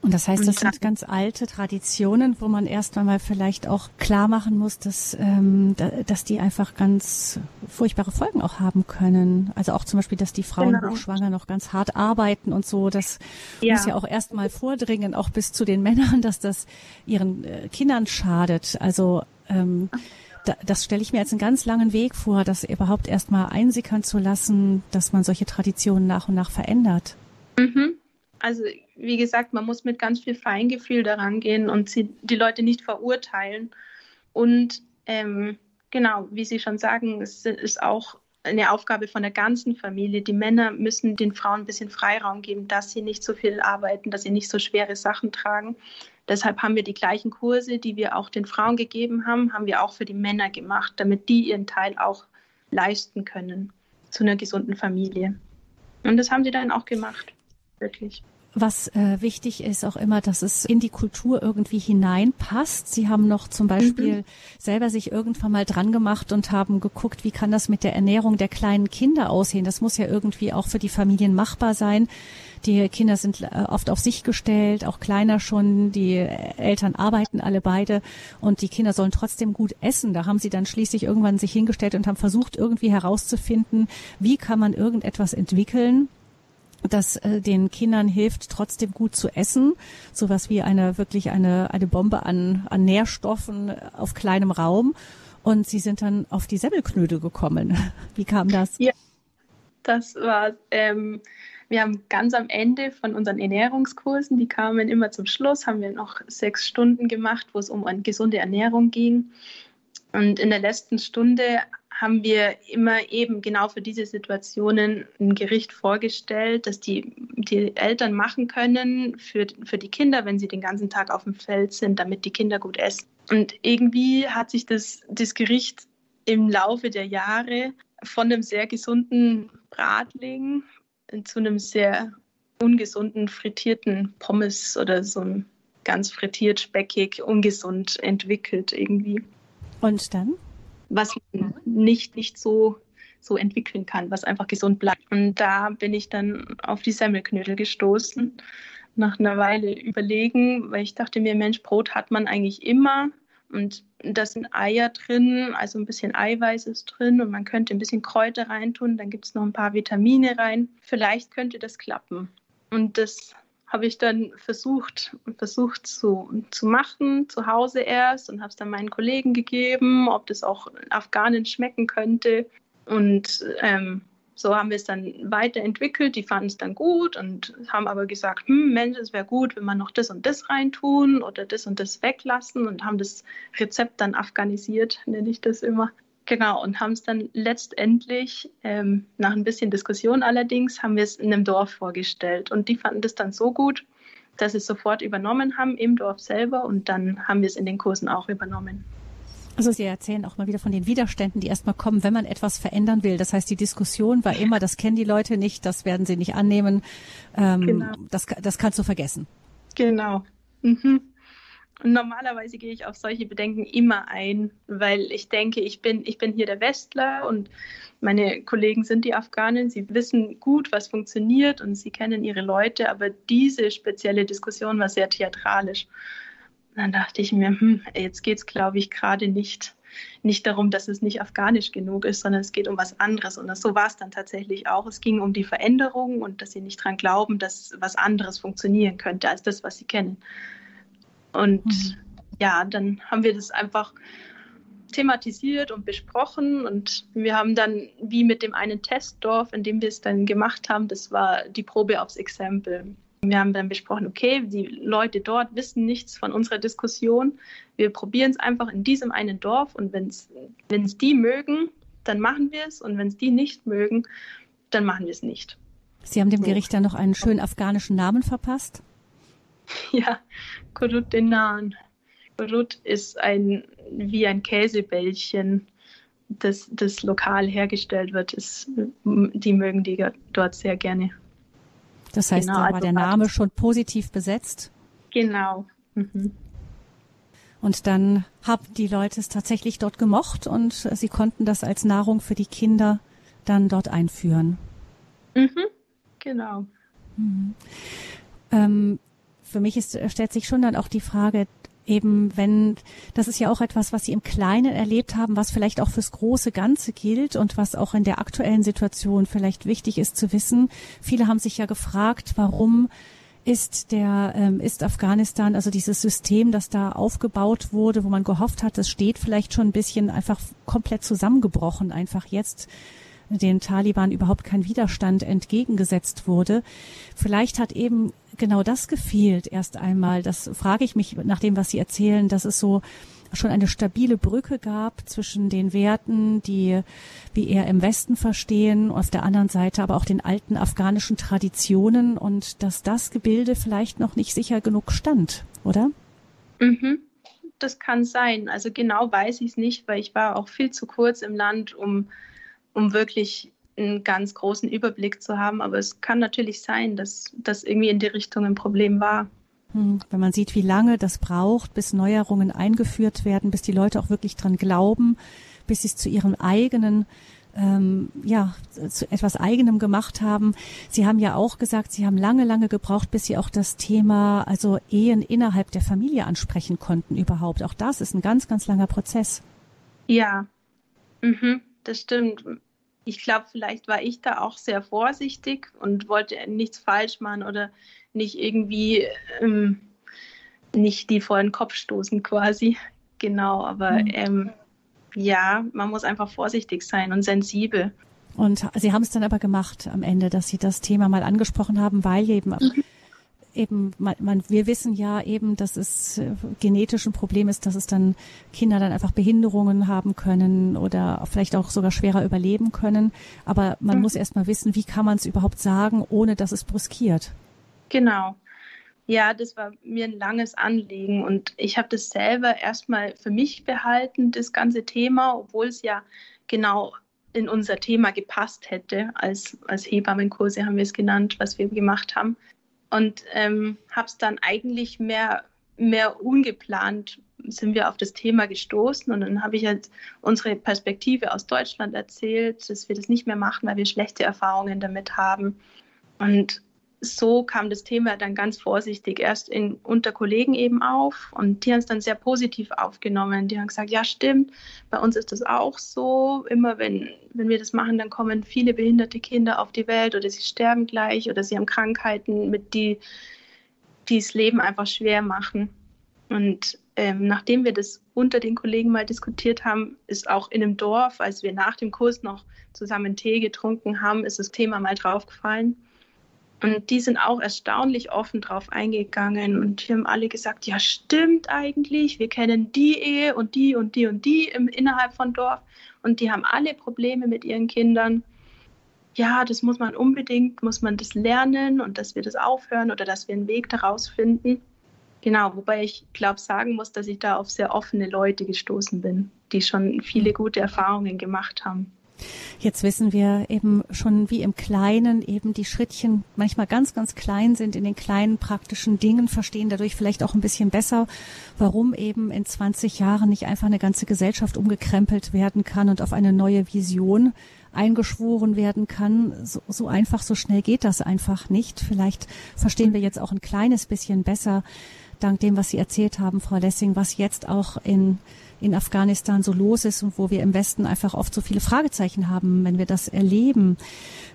A: Und das heißt, das sind ganz alte Traditionen, wo man erst einmal vielleicht auch klar machen muss, dass, ähm, dass die einfach ganz furchtbare Folgen auch haben können. Also auch zum Beispiel, dass die Frauen genau. hochschwanger noch ganz hart arbeiten und so. Das ja. muss ja auch erst mal vordringen, auch bis zu den Männern, dass das ihren äh, Kindern schadet. Also ähm, da, das stelle ich mir als einen ganz langen Weg vor, das überhaupt erst mal einsickern zu lassen, dass man solche Traditionen nach und nach verändert.
B: Mhm. Also wie gesagt, man muss mit ganz viel Feingefühl daran gehen und sie, die Leute nicht verurteilen. Und ähm, genau, wie Sie schon sagen, es ist auch eine Aufgabe von der ganzen Familie. Die Männer müssen den Frauen ein bisschen Freiraum geben, dass sie nicht so viel arbeiten, dass sie nicht so schwere Sachen tragen. Deshalb haben wir die gleichen Kurse, die wir auch den Frauen gegeben haben, haben wir auch für die Männer gemacht, damit die ihren Teil auch leisten können zu einer gesunden Familie. Und das haben sie dann auch gemacht, wirklich
A: was äh, wichtig ist auch immer, dass es in die Kultur irgendwie hineinpasst. Sie haben noch zum Beispiel mhm. selber sich irgendwann mal dran gemacht und haben geguckt, wie kann das mit der Ernährung der kleinen Kinder aussehen. Das muss ja irgendwie auch für die Familien machbar sein. Die Kinder sind äh, oft auf sich gestellt, auch kleiner schon. Die Eltern arbeiten alle beide und die Kinder sollen trotzdem gut essen. Da haben sie dann schließlich irgendwann sich hingestellt und haben versucht, irgendwie herauszufinden, wie kann man irgendetwas entwickeln, das äh, den Kindern hilft, trotzdem gut zu essen. Sowas wie eine wirklich eine, eine Bombe an, an Nährstoffen auf kleinem Raum. Und sie sind dann auf die Semmelknödel gekommen. Wie kam das?
B: Ja, das war, ähm, wir haben ganz am Ende von unseren Ernährungskursen, die kamen immer zum Schluss, haben wir noch sechs Stunden gemacht, wo es um eine gesunde Ernährung ging. Und in der letzten Stunde haben wir immer eben genau für diese Situationen ein Gericht vorgestellt, das die, die Eltern machen können für, für die Kinder, wenn sie den ganzen Tag auf dem Feld sind, damit die Kinder gut essen. Und irgendwie hat sich das, das Gericht im Laufe der Jahre von einem sehr gesunden Bratling zu einem sehr ungesunden frittierten Pommes oder so ein ganz frittiert, speckig, ungesund entwickelt irgendwie.
A: Und dann?
B: Was man nicht, nicht so, so entwickeln kann, was einfach gesund bleibt. Und da bin ich dann auf die Semmelknödel gestoßen. Nach einer Weile überlegen, weil ich dachte mir, Mensch, Brot hat man eigentlich immer. Und da sind Eier drin, also ein bisschen Eiweiß ist drin und man könnte ein bisschen Kräuter reintun, dann gibt es noch ein paar Vitamine rein. Vielleicht könnte das klappen. Und das habe ich dann versucht, versucht zu, zu machen, zu Hause erst und habe es dann meinen Kollegen gegeben, ob das auch Afghanen schmecken könnte. Und ähm, so haben wir es dann weiterentwickelt. Die fanden es dann gut und haben aber gesagt, hm, Mensch, es wäre gut, wenn man noch das und das reintun oder das und das weglassen und haben das Rezept dann afghanisiert, nenne ich das immer. Genau, und haben es dann letztendlich, ähm, nach ein bisschen Diskussion allerdings, haben wir es in einem Dorf vorgestellt. Und die fanden das dann so gut, dass sie es sofort übernommen haben im Dorf selber und dann haben wir es in den Kursen auch übernommen.
A: Also Sie erzählen auch mal wieder von den Widerständen, die erstmal kommen, wenn man etwas verändern will. Das heißt, die Diskussion war immer, das kennen die Leute nicht, das werden sie nicht annehmen. Ähm, genau. das, das kannst du vergessen.
B: Genau. Mhm. Und normalerweise gehe ich auf solche Bedenken immer ein, weil ich denke, ich bin, ich bin hier der Westler und meine Kollegen sind die Afghanen. Sie wissen gut, was funktioniert und sie kennen ihre Leute, aber diese spezielle Diskussion war sehr theatralisch. Und dann dachte ich mir, hm, jetzt geht es, glaube ich, gerade nicht, nicht darum, dass es nicht afghanisch genug ist, sondern es geht um was anderes. Und das, so war es dann tatsächlich auch. Es ging um die Veränderung und dass sie nicht daran glauben, dass was anderes funktionieren könnte als das, was sie kennen. Und mhm. ja, dann haben wir das einfach thematisiert und besprochen und wir haben dann, wie mit dem einen Testdorf, in dem wir es dann gemacht haben, das war die Probe aufs Exempel. Wir haben dann besprochen, okay, die Leute dort wissen nichts von unserer Diskussion. Wir probieren es einfach in diesem einen Dorf und wenn es die mögen, dann machen wir es und wenn es die nicht mögen, dann machen wir es nicht.
A: Sie haben dem Gericht dann noch einen schönen afghanischen Namen verpasst?
B: Ja, Kurut Denan. Kurut ist ein wie ein Käsebällchen, das, das lokal hergestellt wird. Ist, die mögen die dort sehr gerne.
A: Das heißt, genau, da war also der Name schon positiv besetzt?
B: Genau. Mhm.
A: Und dann haben die Leute es tatsächlich dort gemocht und sie konnten das als Nahrung für die Kinder dann dort einführen.
B: Mhm. Genau. Mhm.
A: Ähm, für mich ist, stellt sich schon dann auch die Frage, eben wenn, das ist ja auch etwas, was Sie im Kleinen erlebt haben, was vielleicht auch fürs große Ganze gilt und was auch in der aktuellen Situation vielleicht wichtig ist zu wissen. Viele haben sich ja gefragt, warum ist der ähm, ist Afghanistan, also dieses System, das da aufgebaut wurde, wo man gehofft hat, das steht vielleicht schon ein bisschen einfach komplett zusammengebrochen, einfach jetzt den Taliban überhaupt kein Widerstand entgegengesetzt wurde. Vielleicht hat eben genau das gefehlt erst einmal. Das frage ich mich nach dem, was Sie erzählen, dass es so schon eine stabile Brücke gab zwischen den Werten, die wir eher im Westen verstehen, auf der anderen Seite aber auch den alten afghanischen Traditionen und dass das Gebilde vielleicht noch nicht sicher genug stand, oder?
B: Mhm. Das kann sein. Also genau weiß ich es nicht, weil ich war auch viel zu kurz im Land, um um wirklich einen ganz großen Überblick zu haben. Aber es kann natürlich sein, dass das irgendwie in die Richtung ein Problem war.
A: Hm, wenn man sieht, wie lange das braucht, bis Neuerungen eingeführt werden, bis die Leute auch wirklich dran glauben, bis sie es zu ihrem eigenen ähm, ja, zu etwas Eigenem gemacht haben. Sie haben ja auch gesagt, Sie haben lange, lange gebraucht, bis Sie auch das Thema, also Ehen innerhalb der Familie ansprechen konnten überhaupt. Auch das ist ein ganz, ganz langer Prozess.
B: Ja, mhm, das stimmt ich glaube, vielleicht war ich da auch sehr vorsichtig und wollte nichts falsch machen oder nicht irgendwie ähm, nicht die vor den Kopf stoßen quasi. Genau, aber mhm. ähm, ja, man muss einfach vorsichtig sein und sensibel.
A: Und Sie haben es dann aber gemacht am Ende, dass Sie das Thema mal angesprochen haben, weil eben mhm eben, man, man, wir wissen ja eben, dass es äh, genetisch ein Problem ist, dass es dann Kinder dann einfach Behinderungen haben können oder vielleicht auch sogar schwerer überleben können. Aber man mhm. muss erst mal wissen, wie kann man es überhaupt sagen, ohne dass es bruskiert.
B: Genau. Ja, das war mir ein langes Anliegen und ich habe das selber erstmal für mich behalten, das ganze Thema, obwohl es ja genau in unser Thema gepasst hätte. Als, als Hebammenkurse haben wir es genannt, was wir gemacht haben. Und ähm, habe es dann eigentlich mehr, mehr ungeplant sind wir auf das Thema gestoßen und dann habe ich halt unsere Perspektive aus Deutschland erzählt, dass wir das nicht mehr machen, weil wir schlechte Erfahrungen damit haben. Und so kam das Thema dann ganz vorsichtig erst in, unter Kollegen eben auf und die haben es dann sehr positiv aufgenommen. Die haben gesagt, ja stimmt, bei uns ist das auch so. Immer wenn, wenn wir das machen, dann kommen viele behinderte Kinder auf die Welt oder sie sterben gleich oder sie haben Krankheiten, mit die, das Leben einfach schwer machen. Und ähm, nachdem wir das unter den Kollegen mal diskutiert haben, ist auch in einem Dorf, als wir nach dem Kurs noch zusammen Tee getrunken haben, ist das Thema mal draufgefallen. Und die sind auch erstaunlich offen drauf eingegangen und die haben alle gesagt, ja stimmt eigentlich, wir kennen die Ehe und die und die und die im, innerhalb von Dorf und die haben alle Probleme mit ihren Kindern. Ja, das muss man unbedingt, muss man das lernen und dass wir das aufhören oder dass wir einen Weg daraus finden. Genau, wobei ich glaube sagen muss, dass ich da auf sehr offene Leute gestoßen bin, die schon viele gute Erfahrungen gemacht haben.
A: Jetzt wissen wir eben schon, wie im Kleinen eben die Schrittchen manchmal ganz, ganz klein sind in den kleinen praktischen Dingen, verstehen dadurch vielleicht auch ein bisschen besser, warum eben in 20 Jahren nicht einfach eine ganze Gesellschaft umgekrempelt werden kann und auf eine neue Vision eingeschworen werden kann. So, so einfach, so schnell geht das einfach nicht. Vielleicht verstehen wir jetzt auch ein kleines bisschen besser, dank dem, was Sie erzählt haben, Frau Lessing, was jetzt auch in in Afghanistan so los ist und wo wir im Westen einfach oft so viele Fragezeichen haben, wenn wir das erleben.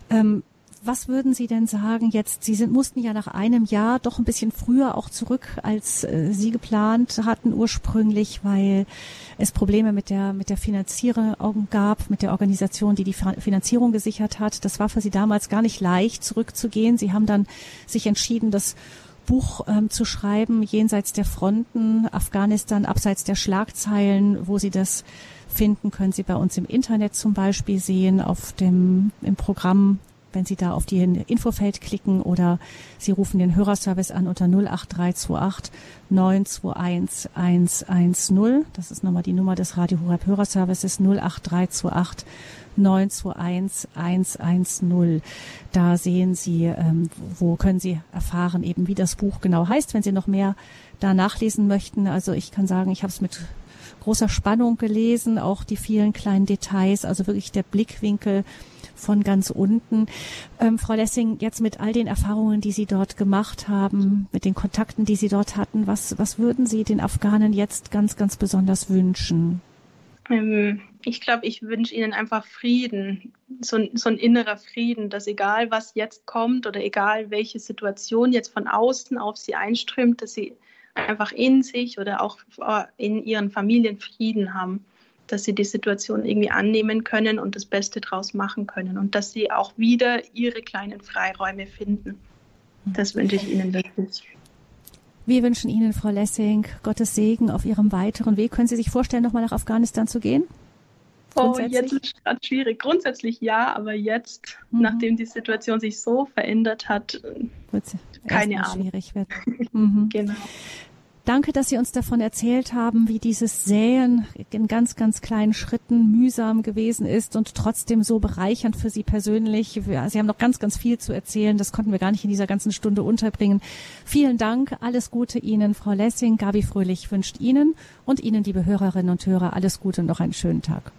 A: Ähm, was würden Sie denn sagen jetzt? Sie sind, mussten ja nach einem Jahr doch ein bisschen früher auch zurück, als äh, Sie geplant hatten ursprünglich, weil es Probleme mit der, mit der Finanzierung gab, mit der Organisation, die die Finanzierung gesichert hat. Das war für Sie damals gar nicht leicht, zurückzugehen. Sie haben dann sich entschieden, das Buch ähm, zu schreiben, jenseits der Fronten, Afghanistan, abseits der Schlagzeilen, wo Sie das finden, können Sie bei uns im Internet zum Beispiel sehen, auf dem, im Programm, wenn Sie da auf die Infofeld klicken oder Sie rufen den Hörerservice an unter 08328 921 110. Das ist nochmal die Nummer des Radio Horeb Hörerservices 08328 921 110. Da sehen Sie, ähm, wo können Sie erfahren, eben wie das Buch genau heißt, wenn Sie noch mehr da nachlesen möchten. Also ich kann sagen, ich habe es mit großer Spannung gelesen, auch die vielen kleinen Details, also wirklich der Blickwinkel von ganz unten. Ähm, Frau Lessing, jetzt mit all den Erfahrungen, die Sie dort gemacht haben, mit den Kontakten, die Sie dort hatten, was, was würden Sie den Afghanen jetzt ganz, ganz besonders wünschen?
B: Ähm, ich glaube, ich wünsche ihnen einfach Frieden, so, so, ein innerer Frieden, dass egal was jetzt kommt oder egal welche Situation jetzt von außen auf sie einströmt, dass sie einfach in sich oder auch in ihren Familien Frieden haben, dass sie die Situation irgendwie annehmen können und das Beste draus machen können und dass sie auch wieder ihre kleinen Freiräume finden. Das wünsche ich ihnen wirklich.
A: Wir wünschen Ihnen, Frau Lessing, Gottes Segen auf Ihrem weiteren Weg. Können Sie sich vorstellen, nochmal nach Afghanistan zu gehen?
B: Oh, jetzt ist es gerade schwierig. Grundsätzlich ja, aber jetzt, mhm. nachdem die Situation sich so verändert hat, keine Ahnung.
A: schwierig wird. Mhm. genau. Danke, dass Sie uns davon erzählt haben, wie dieses Säen in ganz, ganz kleinen Schritten mühsam gewesen ist und trotzdem so bereichernd für Sie persönlich. Sie haben noch ganz, ganz viel zu erzählen. Das konnten wir gar nicht in dieser ganzen Stunde unterbringen. Vielen Dank. Alles Gute Ihnen, Frau Lessing. Gabi Fröhlich wünscht Ihnen und Ihnen, liebe Hörerinnen und Hörer, alles Gute und noch einen schönen Tag.